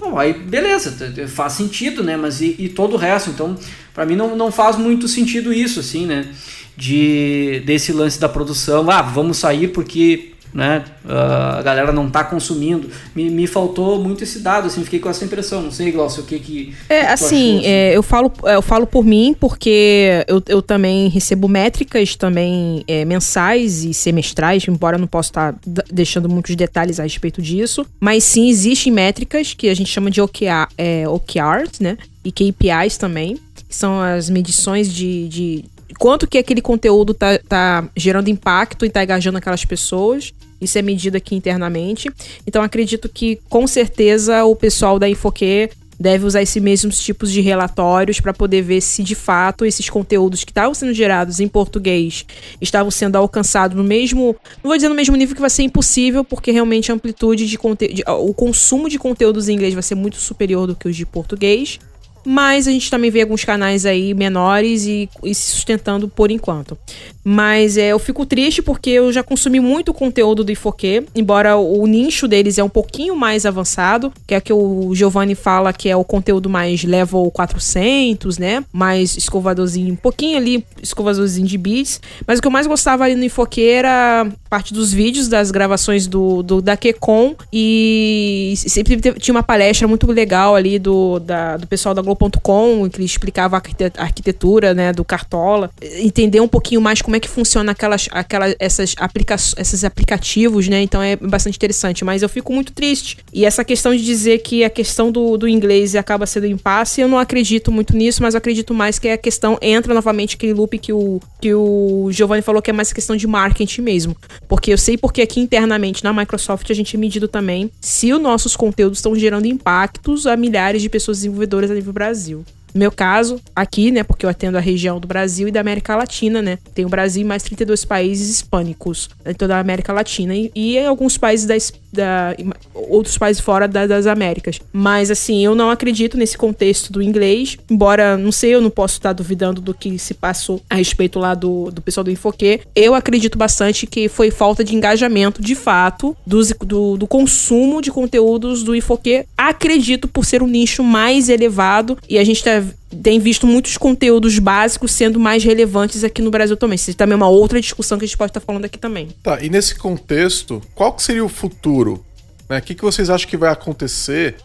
Speaker 4: Bom, aí beleza, faz sentido, né? Mas e, e todo o resto? Então, para mim não, não faz muito sentido isso, assim, né? De, desse lance da produção. Ah, vamos sair porque né? Uh, a galera não está consumindo. Me, me faltou muito esse dado, assim, fiquei com essa impressão. Não sei, Glaucio, o que que.
Speaker 3: É, que assim, achou, assim? É, eu, falo, é, eu falo por mim, porque eu, eu também recebo métricas também é, mensais e semestrais, embora eu não possa estar tá deixando muitos detalhes a respeito disso. Mas sim, existem métricas que a gente chama de OKR, é, OKRs, né? E KPIs também, que são as medições de, de quanto que aquele conteúdo tá, tá gerando impacto e tá engajando aquelas pessoas. Isso é medido aqui internamente. Então acredito que com certeza o pessoal da Infoque deve usar esses mesmos tipos de relatórios para poder ver se de fato esses conteúdos que estavam sendo gerados em português estavam sendo alcançados no mesmo, não vou dizer no mesmo nível que vai ser impossível, porque realmente a amplitude de conteúdo, o consumo de conteúdos em inglês vai ser muito superior do que os de português. Mas a gente também vê alguns canais aí menores e, e se sustentando por enquanto. Mas é, eu fico triste porque eu já consumi muito conteúdo do Ifoque, embora o, o nicho deles é um pouquinho mais avançado, que é que o Giovanni fala que é o conteúdo mais level 400, né? Mais escovadorzinho, um pouquinho ali, escovadorzinho de beats. Mas o que eu mais gostava ali no Ifoque era parte dos vídeos, das gravações do, do da Kecon e sempre tinha uma palestra muito legal ali do, da, do pessoal da Globo.com, que ele explicava a arquitetura, né, do Cartola, entender um pouquinho mais como é que funciona aquelas, aquelas essas, aplica esses aplicativos, né? Então é bastante interessante. Mas eu fico muito triste. E essa questão de dizer que a questão do, do inglês acaba sendo impasse, eu não acredito muito nisso, mas eu acredito mais que a questão entra novamente aquele loop que o, que o Giovanni falou que é mais questão de marketing mesmo. Porque eu sei porque aqui internamente na Microsoft a gente é medido também se os nossos conteúdos estão gerando impactos a milhares de pessoas desenvolvedoras a nível Brasil. No meu caso, aqui, né, porque eu atendo a região do Brasil e da América Latina, né? Tem o Brasil e mais 32 países hispânicos em toda a América Latina e, e alguns países da, da outros países fora da, das Américas. Mas assim, eu não acredito nesse contexto do inglês, embora não sei, eu não posso estar duvidando do que se passou a respeito lá do, do pessoal do Infoque. Eu acredito bastante que foi falta de engajamento, de fato, do, do, consumo de conteúdos do Infoque. Acredito por ser um nicho mais elevado e a gente tá tem visto muitos conteúdos básicos sendo mais relevantes aqui no Brasil também. Isso também é uma outra discussão que a gente pode estar falando aqui também.
Speaker 2: Tá, e nesse contexto, qual que seria o futuro? Né? O que, que vocês acham que vai acontecer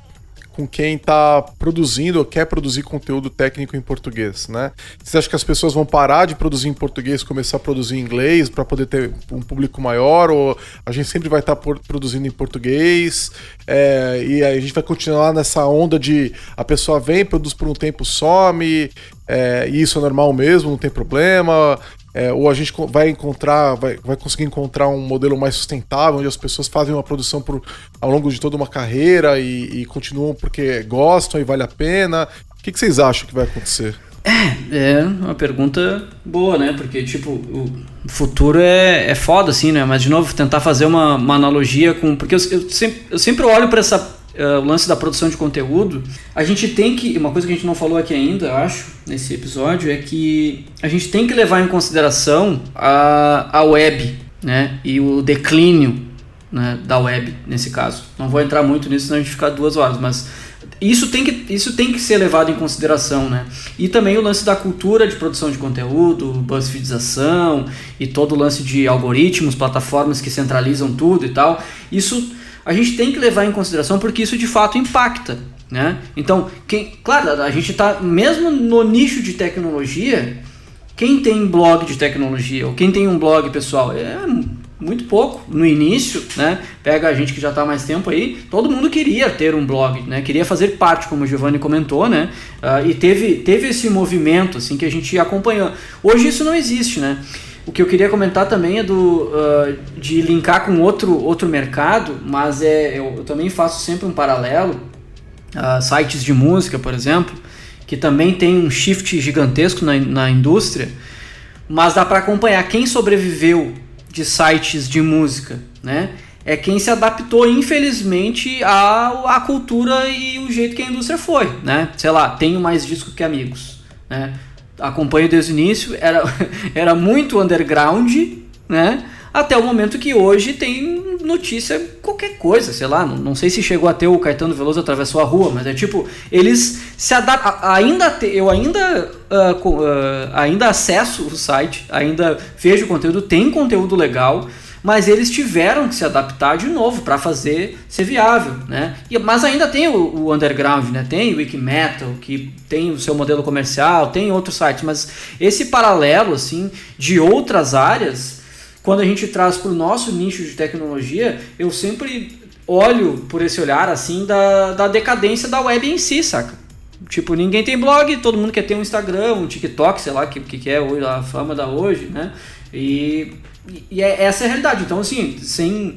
Speaker 2: com quem está produzindo ou quer produzir conteúdo técnico em português, né? Você acha que as pessoas vão parar de produzir em português e começar a produzir em inglês para poder ter um público maior? Ou a gente sempre vai estar tá produzindo em português é, e a gente vai continuar nessa onda de a pessoa vem, produz por um tempo, some, é, e isso é normal mesmo, não tem problema? É, ou a gente vai encontrar, vai, vai conseguir encontrar um modelo mais sustentável, onde as pessoas fazem uma produção por, ao longo de toda uma carreira e, e continuam porque gostam e vale a pena? O que, que vocês acham que vai acontecer?
Speaker 4: É, é uma pergunta boa, né? Porque, tipo, o futuro é, é foda, assim, né? Mas, de novo, tentar fazer uma, uma analogia com. Porque eu, eu, sempre, eu sempre olho para essa. Uh, o lance da produção de conteúdo, a gente tem que. Uma coisa que a gente não falou aqui ainda, acho, nesse episódio, é que a gente tem que levar em consideração a, a web, né? E o declínio né, da web, nesse caso. Não vou entrar muito nisso, senão a gente fica duas horas, mas isso tem, que, isso tem que ser levado em consideração, né? E também o lance da cultura de produção de conteúdo, buzzfeedização e todo o lance de algoritmos, plataformas que centralizam tudo e tal. Isso a gente tem que levar em consideração porque isso de fato impacta, né? Então, quem, claro, a gente está mesmo no nicho de tecnologia, quem tem blog de tecnologia ou quem tem um blog pessoal é muito pouco no início, né? Pega a gente que já está mais tempo aí, todo mundo queria ter um blog, né? Queria fazer parte, como o Giovanni comentou, né? Uh, e teve, teve esse movimento assim que a gente acompanhou. Hoje isso não existe, né? O que eu queria comentar também é do uh, de linkar com outro, outro mercado, mas é eu, eu também faço sempre um paralelo. Uh, sites de música, por exemplo, que também tem um shift gigantesco na, na indústria, mas dá para acompanhar quem sobreviveu de sites de música, né? É quem se adaptou, infelizmente, à, à cultura e o jeito que a indústria foi, né? Sei lá, tenho mais disco que amigos, né? Acompanho desde o início, era, era muito underground, né? Até o momento que hoje tem notícia qualquer coisa, sei lá, não, não sei se chegou a ter o Caetano Veloso atravessou a rua, mas é tipo, eles se adaptam, ainda te, eu ainda uh, uh, ainda acesso o site, ainda vejo conteúdo, tem conteúdo legal, mas eles tiveram que se adaptar de novo para fazer ser viável, né? E, mas ainda tem o, o, underground, né? Tem o Wikimetal, que tem o seu modelo comercial, tem outros sites, mas esse paralelo assim de outras áreas quando a gente traz para o nosso nicho de tecnologia, eu sempre olho por esse olhar assim da, da decadência da web em si, saca? Tipo, ninguém tem blog, todo mundo quer ter um Instagram, um TikTok, sei lá que, que é a fama da hoje, né? E, e é, essa é a realidade. Então, assim, sem,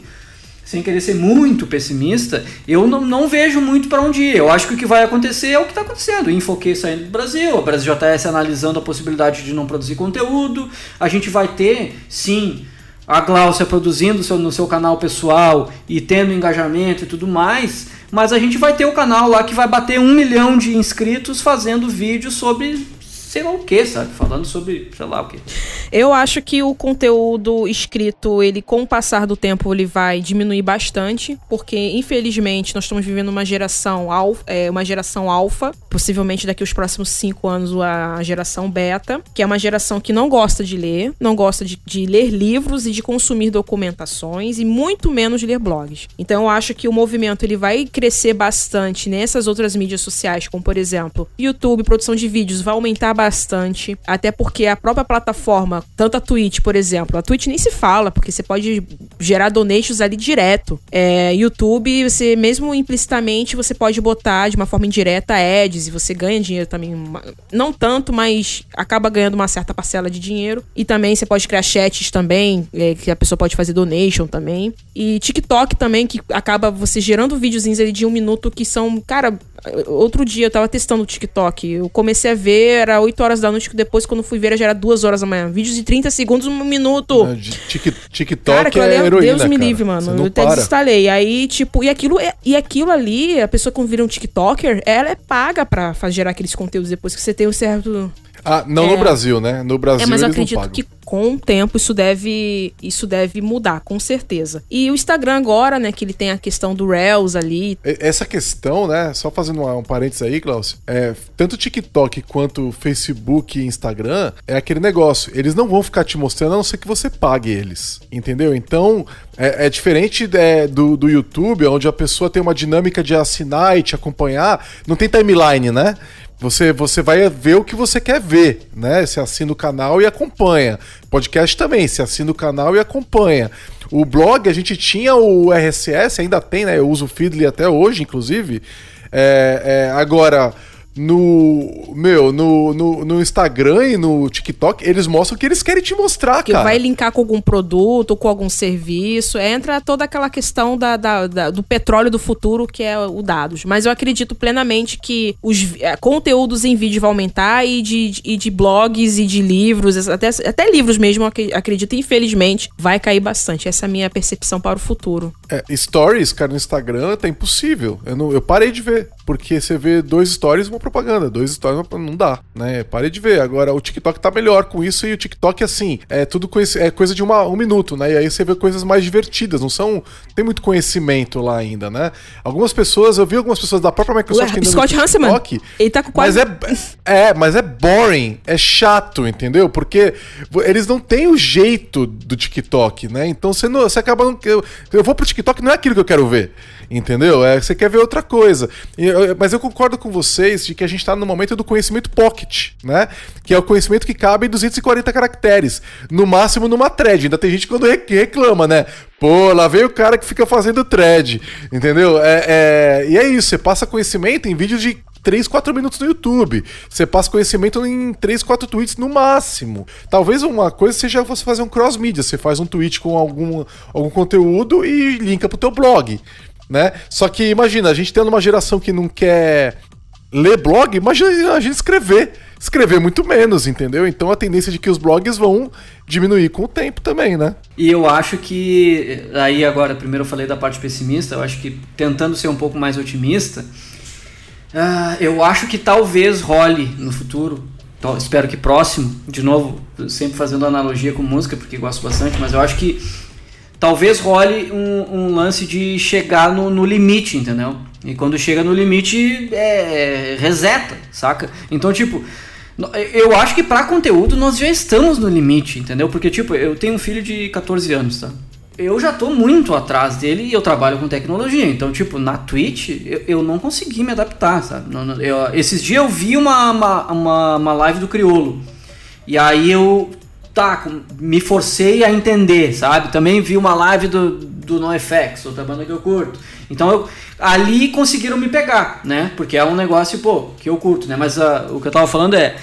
Speaker 4: sem querer ser muito pessimista, eu não, não vejo muito para onde ir. Eu acho que o que vai acontecer é o que está acontecendo. Infoquei saindo do Brasil, a Brasil JS analisando a possibilidade de não produzir conteúdo. A gente vai ter, sim, a Glaucia produzindo seu, no seu canal pessoal e tendo engajamento e tudo mais, mas a gente vai ter o canal lá que vai bater um milhão de inscritos fazendo vídeos sobre sei lá o que, sabe? Falando sobre, sei lá o que.
Speaker 3: Eu acho que o conteúdo escrito, ele com o passar do tempo, ele vai diminuir bastante, porque infelizmente nós estamos vivendo uma geração alfa, é, uma geração alfa, possivelmente daqui os próximos cinco anos a geração beta, que é uma geração que não gosta de ler, não gosta de, de ler livros e de consumir documentações e muito menos ler blogs. Então eu acho que o movimento ele vai crescer bastante nessas outras mídias sociais, como por exemplo, YouTube, produção de vídeos, vai aumentar bastante, até porque a própria plataforma, tanto a Twitch, por exemplo, a Twitch nem se fala, porque você pode gerar donations ali direto. É, YouTube, você mesmo implicitamente, você pode botar de uma forma indireta ads e você ganha dinheiro também, não tanto, mas acaba ganhando uma certa parcela de dinheiro. E também você pode criar chats também, é, que a pessoa pode fazer donation também. E TikTok também, que acaba você gerando videozinhos ali de um minuto que são, cara, outro dia eu tava testando o TikTok. Eu comecei a ver, era 8 horas da noite, depois, quando fui ver, já era 2 horas da manhã. Vídeos de 30 segundos, um minuto.
Speaker 2: Não, TikTok cara, é, é heroína,
Speaker 3: Deus me livre, mano. Eu até para. desinstalei. Aí, tipo, e aquilo, e aquilo ali, a pessoa quando vira um TikToker, ela é paga pra fazer, gerar aqueles conteúdos depois que você tem um certo
Speaker 2: ah, não é. no Brasil, né? No Brasil.
Speaker 3: É, mas eu acredito que com o tempo isso deve, isso deve mudar, com certeza. E o Instagram agora, né, que ele tem a questão do Reels ali.
Speaker 2: Essa questão, né, só fazendo um, parênteses aí, Klaus, é, tanto TikTok quanto Facebook e Instagram é aquele negócio. Eles não vão ficar te mostrando a não ser que você pague eles, entendeu? Então, é, é diferente é, do, do YouTube, onde a pessoa tem uma dinâmica de assinar e te acompanhar. Não tem timeline, né? Você, você vai ver o que você quer ver, né? Você assina o canal e acompanha. Podcast também, você assina o canal e acompanha. O blog, a gente tinha o RSS, ainda tem, né? Eu uso o Feedly até hoje, inclusive. É, é, agora, no. Meu, no, no, no Instagram e no TikTok, eles mostram o que eles querem te mostrar,
Speaker 3: Que
Speaker 2: cara.
Speaker 3: vai linkar com algum produto, com algum serviço. Entra toda aquela questão da, da- da- do petróleo do futuro, que é o dados. Mas eu acredito plenamente que os eh, conteúdos em vídeo vão aumentar e de, e de blogs e de livros, até, até livros mesmo, acredito, infelizmente, vai cair bastante. Essa é a minha percepção para o futuro.
Speaker 2: É, stories, cara, no Instagram tá impossível. Eu, não, eu parei de ver. Porque você vê dois stories uma propaganda. Dois stories não- dá, né? Parei de ver. Agora o TikTok tá melhor com isso e o TikTok, assim, é tudo é coisa de uma, um minuto, né? E aí você vê coisas mais divertidas. Não são. Tem muito conhecimento lá ainda, né? Algumas pessoas, eu vi algumas pessoas da própria Microsoft no
Speaker 3: Scott Hanselman,
Speaker 2: TikTok,
Speaker 3: ele tá com quase...
Speaker 2: mas é, é, mas é boring, é chato, entendeu? Porque eles não têm o jeito do TikTok, né? Então você, não, você acaba. Não, eu, eu vou pro TikTok, não é aquilo que eu quero ver, entendeu? É, você quer ver outra coisa. Eu- mas eu concordo com vocês de que a gente tá no momento do conhecimento pocket, né? Que é o conhecimento que cabe em 240 caracteres. No máximo numa thread. Ainda tem gente quando reclama, né? Pô, lá veio o cara que fica fazendo thread, entendeu? É, é- e é isso, você passa conhecimento em vídeos de 3, 4 minutos no YouTube. Você passa conhecimento em 3, 4 tweets no máximo. Talvez uma coisa seja você fazer um cross-mídia. Você faz um tweet com algum, algum conteúdo e linka pro teu blog, né? Só que imagina, a gente tendo uma geração que não quer ler blog, imagina a gente escrever. Escrever muito menos, entendeu? Então a tendência de que os blogs vão diminuir com o tempo também, né?
Speaker 4: E eu acho que, aí agora, primeiro eu falei da parte pessimista, eu acho que tentando ser um pouco mais otimista, ah, eu acho que talvez role no futuro, tal- espero que próximo, de novo, sempre fazendo analogia com música, porque gosto bastante, mas eu acho que talvez role um, um lance de chegar no, no limite, entendeu? E quando chega no limite, é, reseta, saca? Então, tipo, eu acho que pra conteúdo nós já estamos no limite, entendeu? Porque, tipo, eu tenho um filho de 14 anos, tá? Eu já tô muito atrás dele e eu trabalho com tecnologia. Então, tipo, na Twitch, eu, eu não consegui me adaptar, sabe? Eu- esses dias eu vi uma, uma, uma, uma live do Criolo. E aí eu tá, me forcei a entender, sabe? Também vi uma live do, do NoFX, outra banda que eu curto. Então eu, ali conseguiram me pegar, né? Porque é um negócio, pô, que eu curto, né? Mas ah, o que eu tava falando é.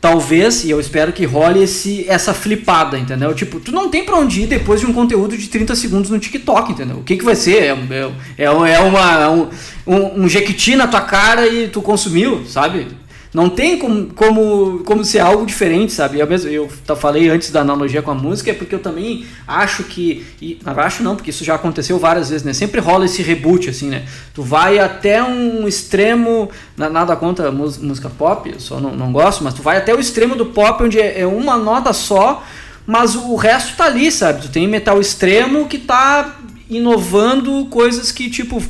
Speaker 4: Talvez, e eu espero que role esse, essa flipada, entendeu? Tipo, tu não tem pra onde ir depois de um conteúdo de 30 segundos no TikTok, entendeu? O que, que vai ser? É, é, é, é uma, um, um, um jequiti na tua cara e tu consumiu, sabe? Não tem como, como, como ser algo diferente, sabe? Eu, mesmo, eu falei antes da analogia com a música, é porque eu também acho que. E, acho não, porque isso já aconteceu várias vezes, né? Sempre rola esse reboot, assim, né? Tu vai até um extremo. na- Nada contra música pop, eu só não, não gosto, mas tu vai até o extremo do pop, onde é, é uma nota só, mas o resto tá ali, sabe? Tu tem metal extremo que tá inovando coisas que, tipo,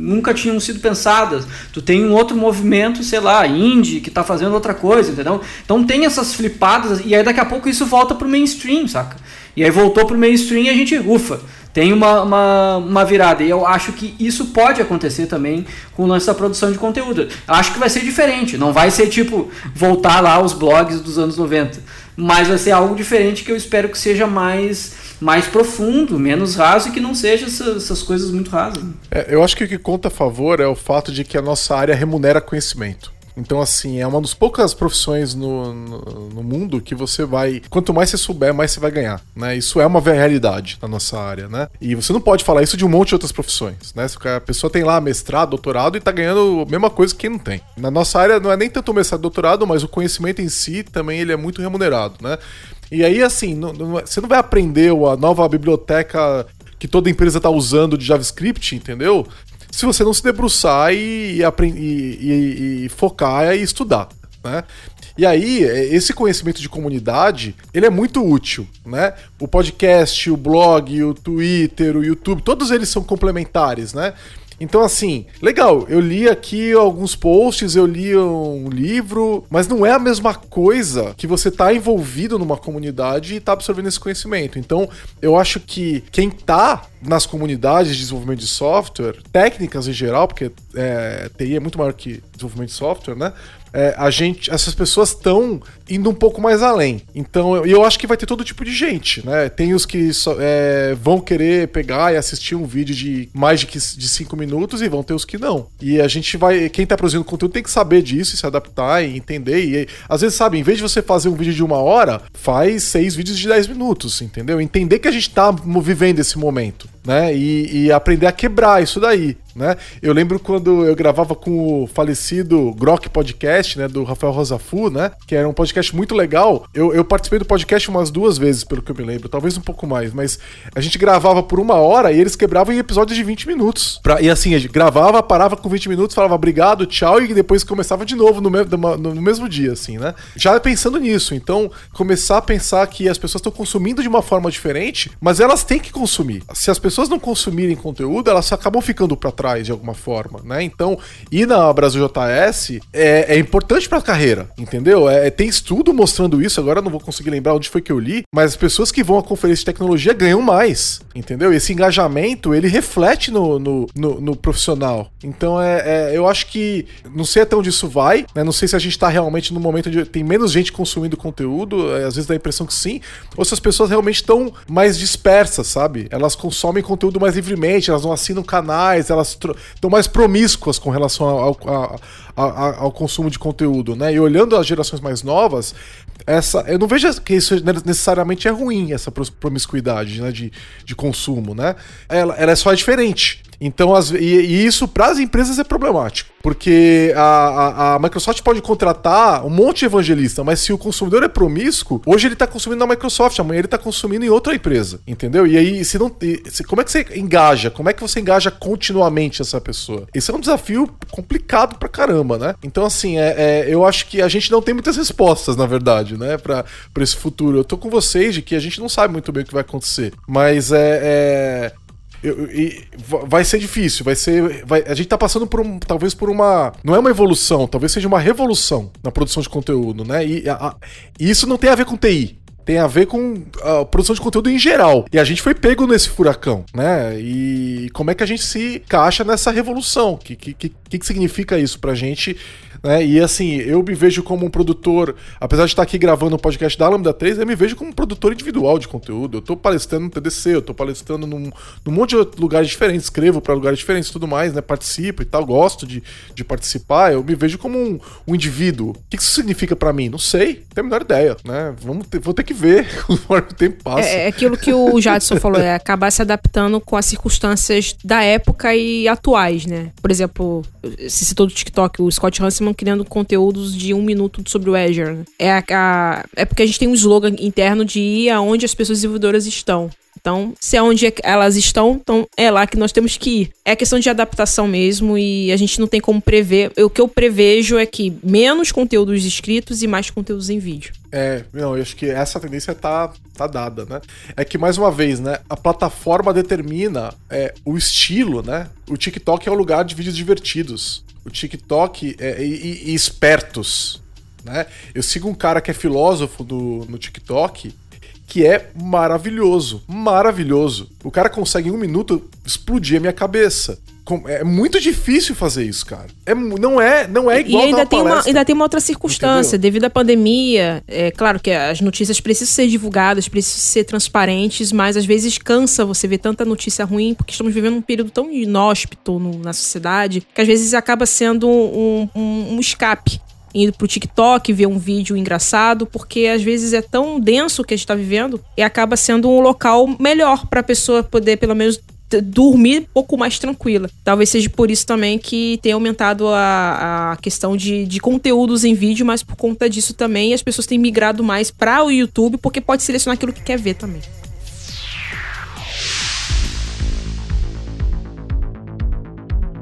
Speaker 4: nunca tinham sido pensadas. Tu tem um outro movimento, sei lá, indie, que tá fazendo outra coisa, entendeu? Então tem essas flipadas, e aí daqui a pouco isso volta pro mainstream, saca? E aí voltou pro mainstream e a gente, ufa, tem uma, uma, uma virada. E eu acho que isso pode acontecer também com o lance da produção de conteúdo. Acho que vai ser diferente, não vai ser tipo voltar lá aos blogs dos anos 90. Mas vai ser algo diferente que eu espero que seja mais, mais profundo, menos raso e que não seja essas, essas coisas muito rasas.
Speaker 2: É, eu acho que o que conta a favor é o fato de que a nossa área remunera conhecimento. Então, assim, é uma das poucas profissões no, no, no mundo que você vai. Quanto mais você souber, mais você vai ganhar. Né? Isso é uma realidade na nossa área, né? E você não pode falar isso de um monte de outras profissões. Né? Se a pessoa tem lá mestrado, doutorado e tá ganhando a mesma coisa que quem não tem. Na nossa área não é nem tanto mestrado doutorado, mas o conhecimento em si também ele é muito remunerado, né? E aí, assim, não- não- você não vai aprender a nova biblioteca que toda empresa está usando de JavaScript, entendeu? Se você não se debruçar e, e, e- e focar e estudar, né? E aí, é, esse conhecimento de comunidade, ele é muito útil, né? O podcast, o blog, o Twitter, o YouTube, todos eles são complementares, né? Então, assim, legal, eu li aqui alguns posts, eu li um livro, mas não é a mesma coisa que você tá envolvido numa comunidade e tá absorvendo esse conhecimento. Então, eu acho que quem tá nas comunidades de desenvolvimento de software, técnicas em geral, porque é, TI é muito maior que desenvolvimento de software, né? É, a gente, essas pessoas estão indo um pouco mais além. Então, eu, eu acho que vai ter todo tipo de gente, né? Tem os que é, vão querer pegar e assistir um vídeo de mais de, de cinco minutos e vão ter os que não. E a gente vai, quem tá produzindo conteúdo tem que saber disso, e se adaptar e entender. E às vezes, sabe, em vez de você fazer um vídeo de uma hora, faz seis vídeos de dez minutos, entendeu? Entender que a gente tá vivendo esse momento né? E, e, aprender a quebrar isso daí, né? Eu lembro quando eu gravava com o falecido Grok Podcast, né? Do Rafael Rosafu, né? Que era um podcast muito legal. Eu, eu participei do podcast umas duas vezes, pelo que eu me lembro, talvez um pouco mais, mas a gente gravava por uma hora e eles quebravam em episódios de 20 minutos. Pra, e assim, a gente gravava, parava com 20 minutos, falava obrigado, tchau, e depois começava de novo no, me, no, mesmo dia, assim, né? Já pensando nisso, então, começar a pensar que as pessoas estão consumindo de uma forma diferente, mas elas têm que consumir. Se as pessoas pessoas não consumirem conteúdo, elas acabam ficando para trás de alguma forma, né? Então, ir na Brasil JS é, é importante para a carreira, entendeu? É, tem estudo mostrando isso, agora não vou conseguir lembrar onde foi que eu li, mas as pessoas que vão à conferência de tecnologia ganham mais, entendeu? Esse engajamento, ele reflete no, no, no, no profissional. Então, é, é, eu acho que, não sei até onde isso vai, né? Não sei se a gente está realmente no momento onde tem menos gente consumindo conteúdo, é, às vezes dá a impressão que sim, ou se as pessoas realmente estão mais dispersas, sabe? Elas consomem consomem conteúdo mais livremente, elas não assinam canais, elas estão mais promíscuas com relação ao, ao, ao, ao, consumo de conteúdo, né? E olhando as gerações mais novas, essa, eu não vejo que isso necessariamente é ruim, essa promiscuidade né, de, de consumo, né? Ela, ela é só diferente. Então, as, e, e isso para as empresas é problemático. Porque a, a, a, Microsoft pode contratar um monte de evangelista, mas se o consumidor é promíscuo, hoje ele está consumindo na Microsoft, amanhã ele está consumindo em outra empresa. Entendeu? E aí, se não. Se, como é que você engaja? Como é que você engaja continuamente essa pessoa? Esse é um desafio complicado pra caramba, né? Então, assim, é, é eu acho que a gente não tem muitas respostas, na verdade, né? Pra esse futuro. Eu tô com vocês de que a gente não sabe muito bem o que vai acontecer. Mas é, é eu, vai ser difícil, vai ser. Vai, a gente tá passando por um. Talvez por uma. Não é uma evolução, talvez seja uma revolução na produção de conteúdo, né? E, a, a, isso não tem a ver com TI tem a ver com a produção de conteúdo em geral. E a gente foi pego nesse furacão, né? E como é que a gente se encaixa nessa revolução? O que, que, que, que significa isso pra gente né? E assim, eu me vejo como um produtor, apesar de estar aqui gravando o um podcast da Lambda 3, eu me vejo como um produtor individual de conteúdo. Eu tô palestrando no TDC, eu tô palestrando num, num monte de lugares diferentes, escrevo para lugares diferentes e tudo mais, né? Participo e tal, gosto de, de participar. Eu me vejo como um, um indivíduo. O que isso significa para mim? Não sei, não tenho a menor ideia, né? Vamos ter, vou ter que ver conforme o tempo passa.
Speaker 3: É, é aquilo que o Jadson falou, é acabar se adaptando com as circunstâncias da época e atuais, né? Por exemplo, se citou do TikTok, o Scott Hanselman criando conteúdos de um minuto sobre o Azure. Né? É, a, a, é porque a gente tem um slogan interno de ir aonde as pessoas desenvolvedoras estão. Então, se é onde elas estão, então é lá que nós temos que ir. É questão de adaptação mesmo e a gente não tem como prever. O que eu prevejo é que menos conteúdos escritos e mais conteúdos em vídeo.
Speaker 2: É, não, eu acho que essa tendência tá, tá dada, né? É que, mais uma vez, né, a plataforma determina é, o estilo, né? O TikTok é o lugar de vídeos divertidos o TikTok é, e, e, espertos. Né? Eu sigo um cara que é filósofo do, no TikTok que é maravilhoso, maravilhoso. O cara consegue em um minuto explodir a minha cabeça. É muito difícil fazer isso, cara. É, não é não é igual
Speaker 3: e ainda tem uma ainda tem uma outra circunstância Entendeu? devido à pandemia. É claro que as notícias precisam ser divulgadas, precisam ser transparentes, mas às vezes cansa você ver tanta notícia ruim porque estamos vivendo um período tão inóspito no, na sociedade que às vezes acaba sendo um, um, um escape indo pro TikTok, ver um vídeo engraçado, porque às vezes é tão denso o que a gente tá vivendo e acaba sendo um local melhor para a pessoa poder pelo menos dormir um pouco mais tranquila. Talvez seja por isso também que tem aumentado a, a questão de, de conteúdos em vídeo, mas por conta disso também as pessoas têm migrado mais para o YouTube, porque pode selecionar aquilo que quer ver também.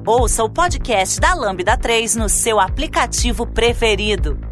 Speaker 1: Ouça o podcast da Lambda 3 no seu aplicativo preferido.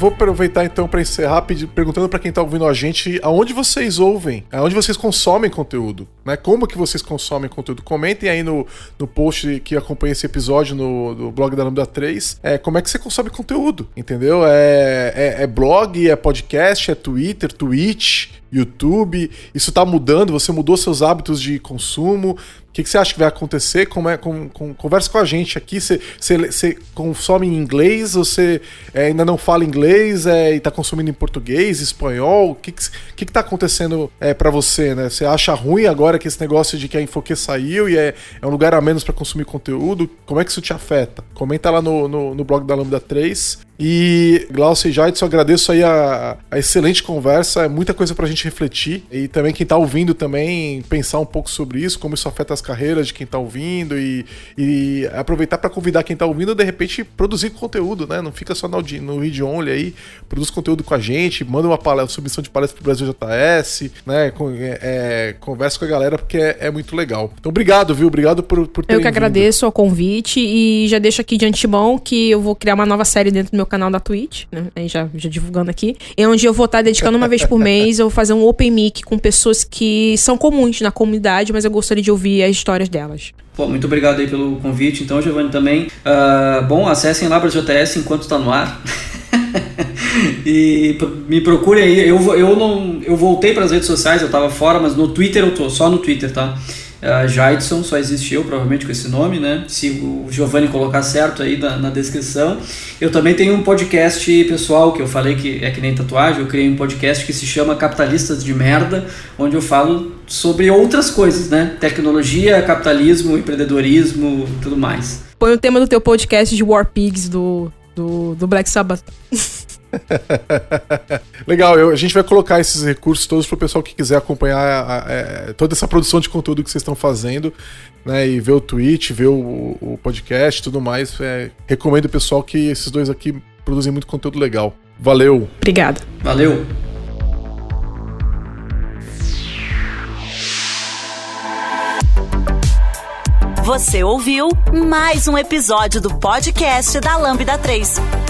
Speaker 2: Vou aproveitar então para encerrar perguntando para quem tá ouvindo a gente aonde vocês ouvem, aonde vocês consomem conteúdo, né? Como que vocês consomem conteúdo? Comentem aí no, no post que acompanha esse episódio no, no blog da Lambda 3, é, como é que você consome conteúdo, entendeu? É, é, é blog, é podcast, é Twitter, Twitch, YouTube, isso está mudando, você mudou seus hábitos de consumo, o que, que, você acha que vai acontecer? Como é, com, com, conversa com a gente aqui. Você, você, você consome em inglês? Você é, ainda não fala inglês é, e está consumindo em português, espanhol? O que, que, que, que tá acontecendo é, para você? Né? Você acha ruim agora que esse negócio de que a Infoque saiu e é, é um lugar a menos para consumir conteúdo? Como é que isso te afeta? Comenta lá no, no, no blog da Lambda 3 e Glaucio e Jadson, agradeço aí a, a, excelente conversa, é muita coisa pra gente refletir e também quem tá ouvindo também pensar um pouco sobre isso, como isso afeta as carreiras de quem tá ouvindo e, e aproveitar para convidar quem tá ouvindo de repente produzir conteúdo, né? Não fica só no, no read only aí, produz conteúdo com a gente, manda uma palestra, submissão de palestra pro Brasil JS, né? Com, é, é, conversa com a galera porque é, é, muito legal. Então obrigado, viu? Obrigado por, por
Speaker 3: ter Eu que agradeço o convite e já deixo aqui de antemão que eu vou criar uma nova série dentro do meu canal da Twitch, né? Aí já, já divulgando aqui. É onde eu vou estar dedicando uma vez por mês, eu vou fazer um open mic com pessoas que são comuns na comunidade, mas eu gostaria de ouvir as histórias delas.
Speaker 4: Pô, muito obrigado aí pelo convite. Então, Giovanni, também. Uh, bom, acessem lá para o JS enquanto está no ar. e me procurem aí. Eu, eu, não, eu voltei para as redes sociais, eu estava fora, mas no Twitter eu tô, só no Twitter, tá? Uh, Jaidson, só existe eu, provavelmente com esse nome, né? Se o Giovanni colocar certo aí na, na, descrição. Eu também tenho um podcast pessoal que eu falei que é que nem tatuagem, eu criei um podcast que se chama Capitalistas de Merda, onde eu falo sobre outras coisas, né? Tecnologia, capitalismo, empreendedorismo, tudo mais.
Speaker 3: Põe o tema do teu podcast de War Pigs do, do, do Black Sabbath.
Speaker 2: Legal, eu, a gente vai colocar esses recursos todos para o pessoal que quiser acompanhar a, a, é, toda essa produção de conteúdo que vocês estão fazendo, né? E ver o tweet, ver o, o podcast e tudo mais. É, recomendo o pessoal que esses dois aqui produzem muito conteúdo legal. Valeu!
Speaker 3: Obrigada.
Speaker 4: Valeu!
Speaker 1: Você ouviu mais um episódio do podcast da Lambda 3.